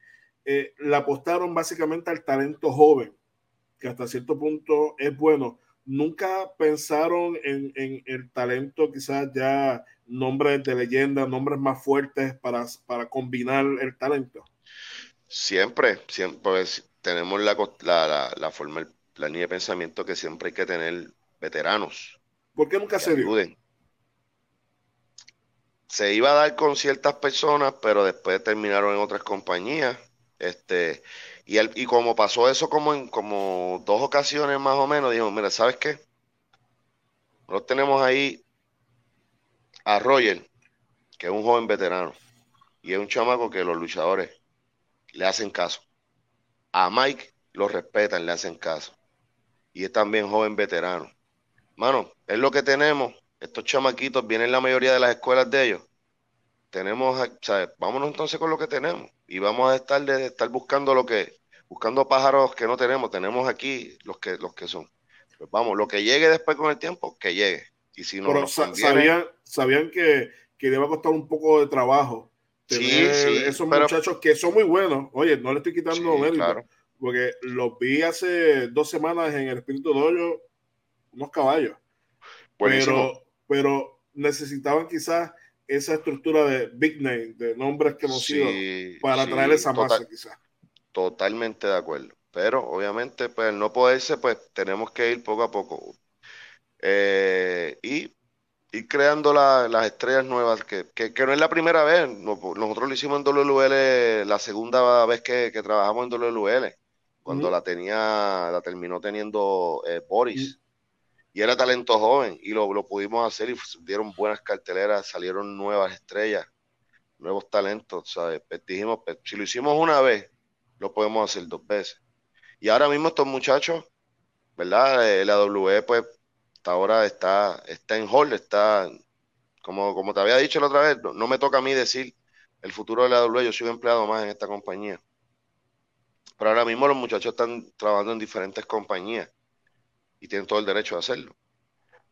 Speaker 1: eh, le apostaron básicamente al talento joven, que hasta cierto punto es bueno nunca pensaron en, el talento, quizás ya nombres de leyenda, nombres más fuertes para, para combinar el talento.
Speaker 2: Siempre, siempre pues, tenemos la, la, la, forma, la línea de pensamiento que siempre hay que tener veteranos.
Speaker 1: ¿Por qué nunca se dio?
Speaker 2: Se iba a dar con ciertas personas, pero después terminaron en otras compañías. Este, y, y como pasó eso como en como dos ocasiones más o menos, dijo, mira, ¿sabes qué? Nosotros tenemos ahí a Roger, que es un joven veterano, y es un chamaco que los luchadores le hacen caso. A Mike lo respetan, le hacen caso. Y es también joven veterano. Mano, es lo que tenemos. Estos chamaquitos vienen la mayoría de las escuelas de ellos. Tenemos, ¿sabes? Vámonos entonces con lo que tenemos y vamos a estar de estar buscando lo que buscando pájaros que no tenemos, tenemos aquí los que los que son. Pues vamos, lo que llegue después con el tiempo, que llegue. Y si no
Speaker 1: sabían, sabían que, que le va a costar un poco de trabajo tener esos muchachos que son muy buenos. Oye, no le estoy quitando mérito, porque los vi hace dos semanas en el Espíritu Doyo, unos caballos. Pero, pero necesitaban quizás esa estructura de big name, de nombres que hemos para traer esa masa quizás.
Speaker 2: Totalmente de acuerdo. Pero obviamente, pues no poderse, pues tenemos que ir poco a poco. Eh, y ir creando las estrellas nuevas, que, que, no es la primera vez. Nosotros lo hicimos en WL la segunda vez que, trabajamos en WL, cuando la tenía, la terminó teniendo eh, Boris y era talento joven y lo, lo pudimos hacer y dieron buenas carteleras, salieron nuevas estrellas, nuevos talentos, ¿sabes? Pues dijimos, pues, si lo hicimos una vez, lo podemos hacer dos veces. Y ahora mismo estos muchachos, ¿verdad? Eh, la W pues hasta ahora está, está en hold, está, como, como te había dicho la otra vez, no, me toca a mí decir el futuro de la W, yo soy un empleado más en esta compañía. Pero ahora mismo los muchachos están trabajando en diferentes compañías y tienen todo el derecho a hacerlo.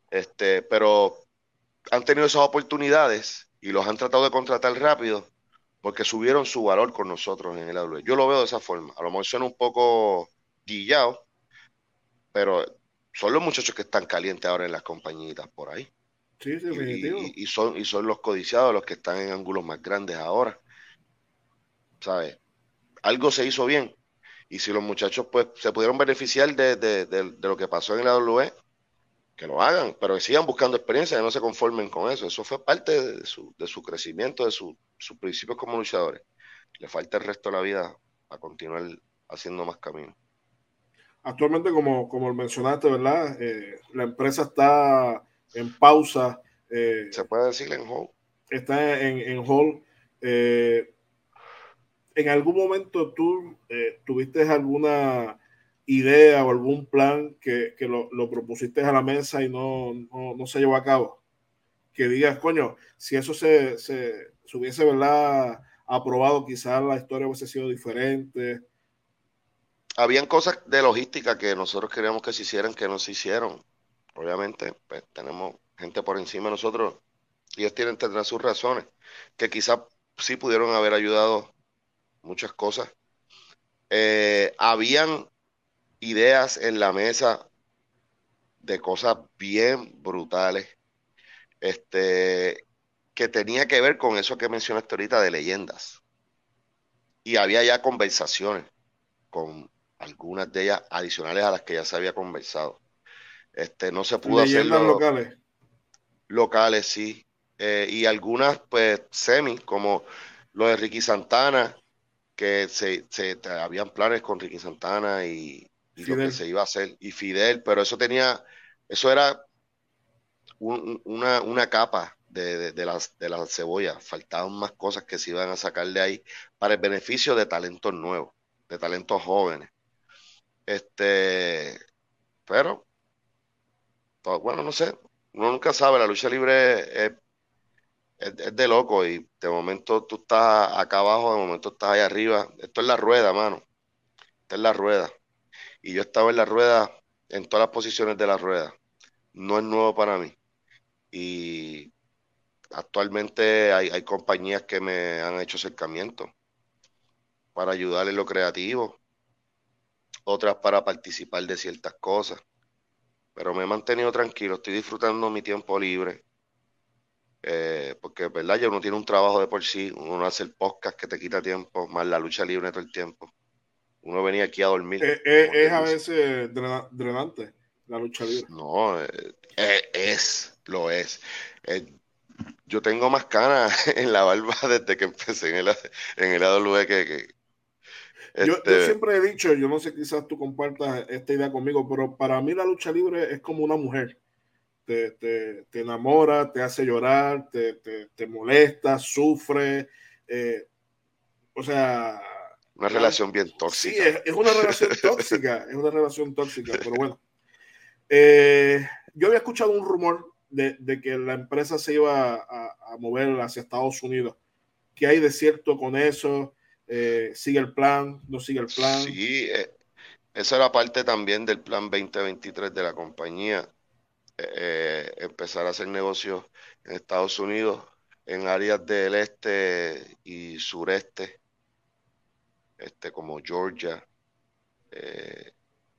Speaker 2: Este, pero han tenido esas oportunidades y los han tratado de contratar rápido porque subieron su valor con nosotros en el AW. Yo lo veo de esa forma. A lo mejor suena un poco guillado, pero son los muchachos que están calientes ahora en las compañitas por ahí.
Speaker 1: Sí, sí, definitivo.
Speaker 2: Y, son, y son los codiciados los que están en ángulos más grandes ahora. ¿Sabes? Algo se hizo bien y si los muchachos pues se pudieron beneficiar de, lo que pasó en la AWE, que lo hagan, pero que sigan buscando experiencia, que no se conformen con eso. Eso fue parte de su, de su crecimiento, de sus principios como luchadores. Le falta el resto de la vida continuar haciendo más camino.
Speaker 1: Actualmente, como, como mencionaste, ¿verdad? Eh, la empresa está en pausa.
Speaker 2: Eh, Se puede decir en hold.
Speaker 1: Está en, en hold. Eh, ¿En algún momento tú tuviste alguna idea o algún plan que, que lo, lo, propusiste a la mesa y no, no, se llevó a cabo? Que digas, coño, si eso se, se, se hubiese, ¿verdad? aprobado, quizás la historia hubiese sido diferente.
Speaker 2: Habían cosas de logística que nosotros queríamos que se hicieran que no se hicieron. Obviamente, pues tenemos gente por encima de nosotros y ellos tienen tendrán sus razones, que quizás sí pudieron haber ayudado muchas cosas. Eh, habían ideas en la mesa de cosas bien brutales. Este, que tenía que ver con eso que mencionaste ahorita de leyendas. Y había ya conversaciones con algunas de ellas adicionales a las que ya se había conversado. Este, no se pudo hacer.
Speaker 1: locales.
Speaker 2: Locales, sí. Eh, y algunas, pues, semi, como lo de Ricky Santana, que se, se habían planes con Ricky Santana y, lo que se iba a hacer, y Fidel, pero eso tenía, eso era una, una capa de, de, las, de la cebolla. Faltaban más cosas que se iban a sacar de ahí para el beneficio de talentos nuevos, de talentos jóvenes. Este, pero, bueno, no sé, uno nunca sabe, la lucha libre es, es, de loco y de momento tú estás acá abajo, de momento estás ahí arriba. Esto es la rueda, mano. Esto es la rueda. Y yo estaba en la rueda, en todas las posiciones de la rueda. No es nuevo para mí. Y actualmente hay, compañías que me han hecho acercamiento para ayudar en lo creativo, otras para participar de ciertas cosas, pero me he mantenido tranquilo, estoy disfrutando mi tiempo libre, eh, porque verdad ya uno tiene un trabajo de por sí, uno hace el podcast que te quita tiempo, más la lucha libre todo el tiempo. Uno venía aquí a dormir.
Speaker 1: Eh, eh, es, a veces drenante la lucha libre.
Speaker 2: No, es, lo es yo tengo más canas en la barba desde que empecé en el, en el AW que...
Speaker 1: yo, este siempre he dicho, yo no sé, quizás tú compartas esta idea conmigo, pero para mí la lucha libre es como una mujer. Te, te, te enamora, te hace llorar, te, te molesta, sufre. Eh, o sea...
Speaker 2: Una relación bien tóxica.
Speaker 1: Sí, es, una relación tóxica, es una relación tóxica, pero bueno. Eh, yo había escuchado un rumor de, que la empresa se iba a, mover hacia Estados Unidos. ¿Qué hay de cierto con eso? Eh, ¿Sigue el plan? ¿No sigue el plan?
Speaker 2: Sí, eh, esa era parte también del plan 2023 de la compañía. Eh, empezar a hacer negocios en Estados Unidos, en áreas del este y sureste, este, como Georgia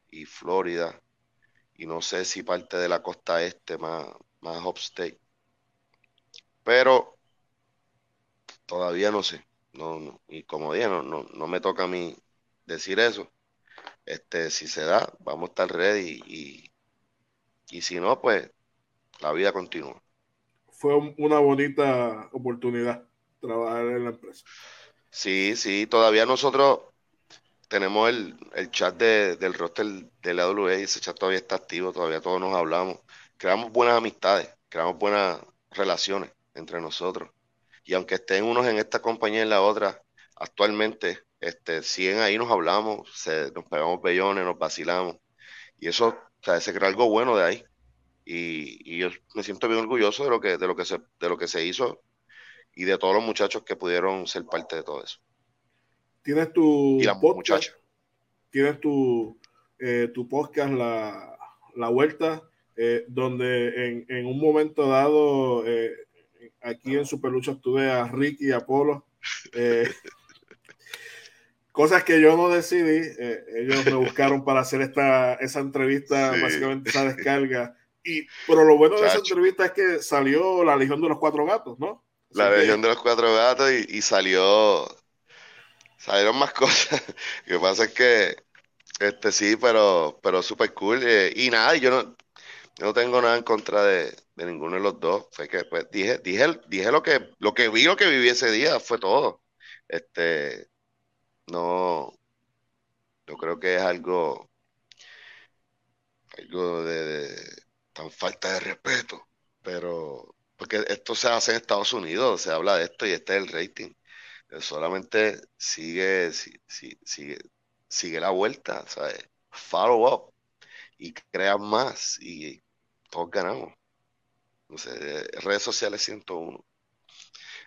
Speaker 2: y Florida, y no sé si parte de la costa este más, más upstate. Pero todavía no sé. No, y como dije, no, no, me toca a mí decir eso. Este, si se da, vamos a estar ready y, y si no, pues la vida continúa.
Speaker 1: Fue una bonita oportunidad trabajar en la empresa.
Speaker 2: Sí, sí, todavía nosotros tenemos el, chat del roster de la AWE y ese chat todavía está activo, todavía todos nos hablamos creamos buenas amistades, creamos buenas relaciones entre nosotros. Y aunque estén unos en esta compañía y en la otra, actualmente este, siguen ahí, nos hablamos, se, nos pegamos bellones, nos vacilamos. Y eso, sea, se crea algo bueno de ahí. Y, yo me siento bien orgulloso de lo que, de lo que se, de lo que se hizo y de todos los muchachos que pudieron ser parte de todo eso.
Speaker 1: Tienes tu y la muchacha. Tienes tu, eh, tu podcast, la, la vuelta eh, donde en, un momento dado, eh, aquí en Superlucha tuve a Ricky y Apolo. Eh, cosas que yo no decidí, ellos me buscaron para hacer esta, esa entrevista, básicamente esa descarga. Y, pero lo bueno de esa entrevista es que salió la Legión de los Cuatro Gatos, ¿no?
Speaker 2: la Legión de los Cuatro Gatos y, salió, salieron más cosas. Lo que pasa es que, este sí, pero, pero súper cool. y nada, yo no, yo no tengo nada en contra de, ninguno de los dos. Fue que pues, dije, dije, dije lo que, lo que vi, lo que viví ese día, fue todo. Este, no, Yo creo que es algo, algo de, tan falta de respeto, pero porque esto se hace en Estados Unidos, se habla de esto y este es el rating. Solamente sigue, sigue, sigue, sigue la vuelta, ¿sabes? Follow up y crea más y todos ganamos. No sé, redes sociales 101.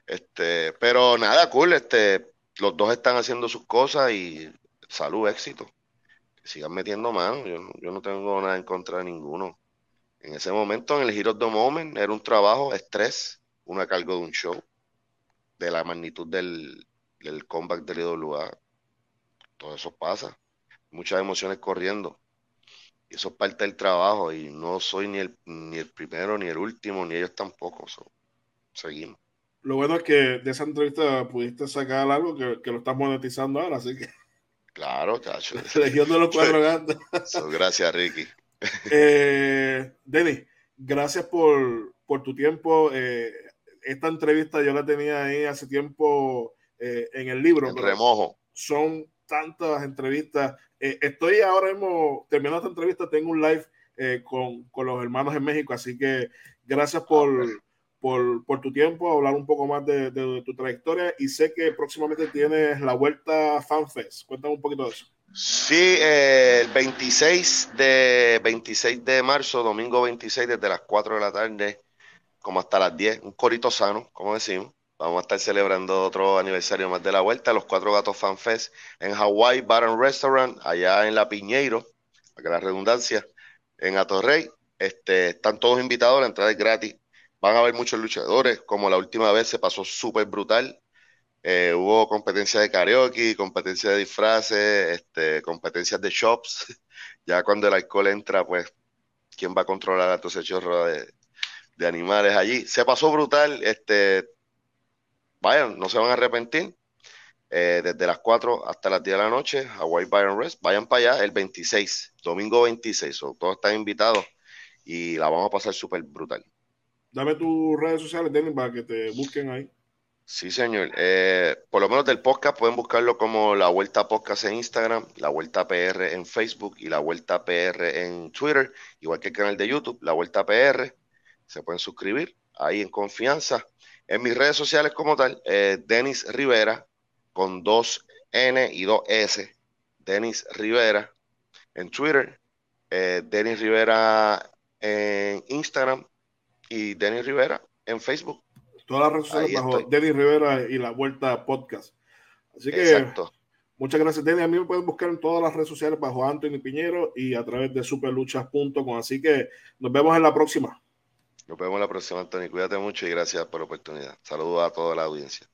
Speaker 2: Este, pero nada, cool, este, los dos están haciendo sus cosas y salud, éxito. Que sigan metiendo mano, yo, no tengo nada en contra de ninguno. En ese momento, en el of the Moment, era un trabajo, estrés, una cargo de un show, de la magnitud del, del comeback del IWA. Todo eso pasa. Muchas emociones corriendo. Y eso es parte del trabajo y no soy ni el, ni el primero, ni el último, ni ellos tampoco. seguimos.
Speaker 1: Lo bueno es que de esa entrevista pudiste sacar algo que, lo estás monetizando ahora, así que.
Speaker 2: Claro, chacho.
Speaker 1: Legión de los cuatro gatos.
Speaker 2: gracias, Ricky.
Speaker 1: eh, Denny, gracias por, tu tiempo. Eh, esta entrevista yo la tenía ahí hace tiempo eh, en el libro.
Speaker 2: En remojo.
Speaker 1: Son tantas entrevistas. Eh, estoy ahora mismo terminando esta entrevista, tengo un live eh, con, los hermanos en México, así que gracias por, por, tu tiempo, hablar un poco más de, tu trayectoria y sé que próximamente tienes la vuelta FanFest. Cuéntame un poquito de eso.
Speaker 2: Sí, eh, el 26 de, 26 de marzo, domingo 26, desde las 4 de la tarde, como hasta las 10, un corito sano, como decimos. Vamos a estar celebrando otro aniversario más de la vuelta, los Cuatro Gatos Fan Fest en Hawaii Bar and Restaurant, allá en La Piñeiro, para que la redundancia, en Atorrey. Este, están todos invitados, la entrada es gratis. Van a haber muchos luchadores, como la última vez se pasó súper brutal. Eh, hubo competencia de karaoke, competencia de disfraces, este, competencias de shops. ya cuando el alcohol entra, pues, ¿quién va a controlar a todo ese chorro de, de animales allí? Se pasó brutal, este, vayan, no se van a arrepentir. Eh, desde las 4 hasta las 10 de la noche, Hawaii Byron Rest, vayan para allá el 26, domingo 26, todos están invitados y la vamos a pasar súper brutal.
Speaker 1: Dame tus redes sociales, Denis, para que te busquen ahí.
Speaker 2: Sí, señor. Eh, por lo menos del podcast pueden buscarlo como La Vuelta Podcast en Instagram, La Vuelta PR en Facebook y La Vuelta PR en Twitter, igual que el canal de YouTube, La Vuelta PR. Se pueden suscribir ahí en confianza. En mis redes sociales como tal, eh, Denis Rivera, con dos N y dos S. Denis Rivera en Twitter, eh, Denis Rivera en Instagram y Denis Rivera en Facebook.
Speaker 1: Todas las redes sociales bajo Denis Rivera y la Vuelta Podcast. Así que muchas gracias, Denis. A mí me pueden buscar en todas las redes sociales bajo Anthony Piñero y a través de superluchas.com. Así que nos vemos en la próxima.
Speaker 2: Nos vemos la próxima, Antonio. Cuídate mucho y gracias por la oportunidad. Saludos a toda la audiencia.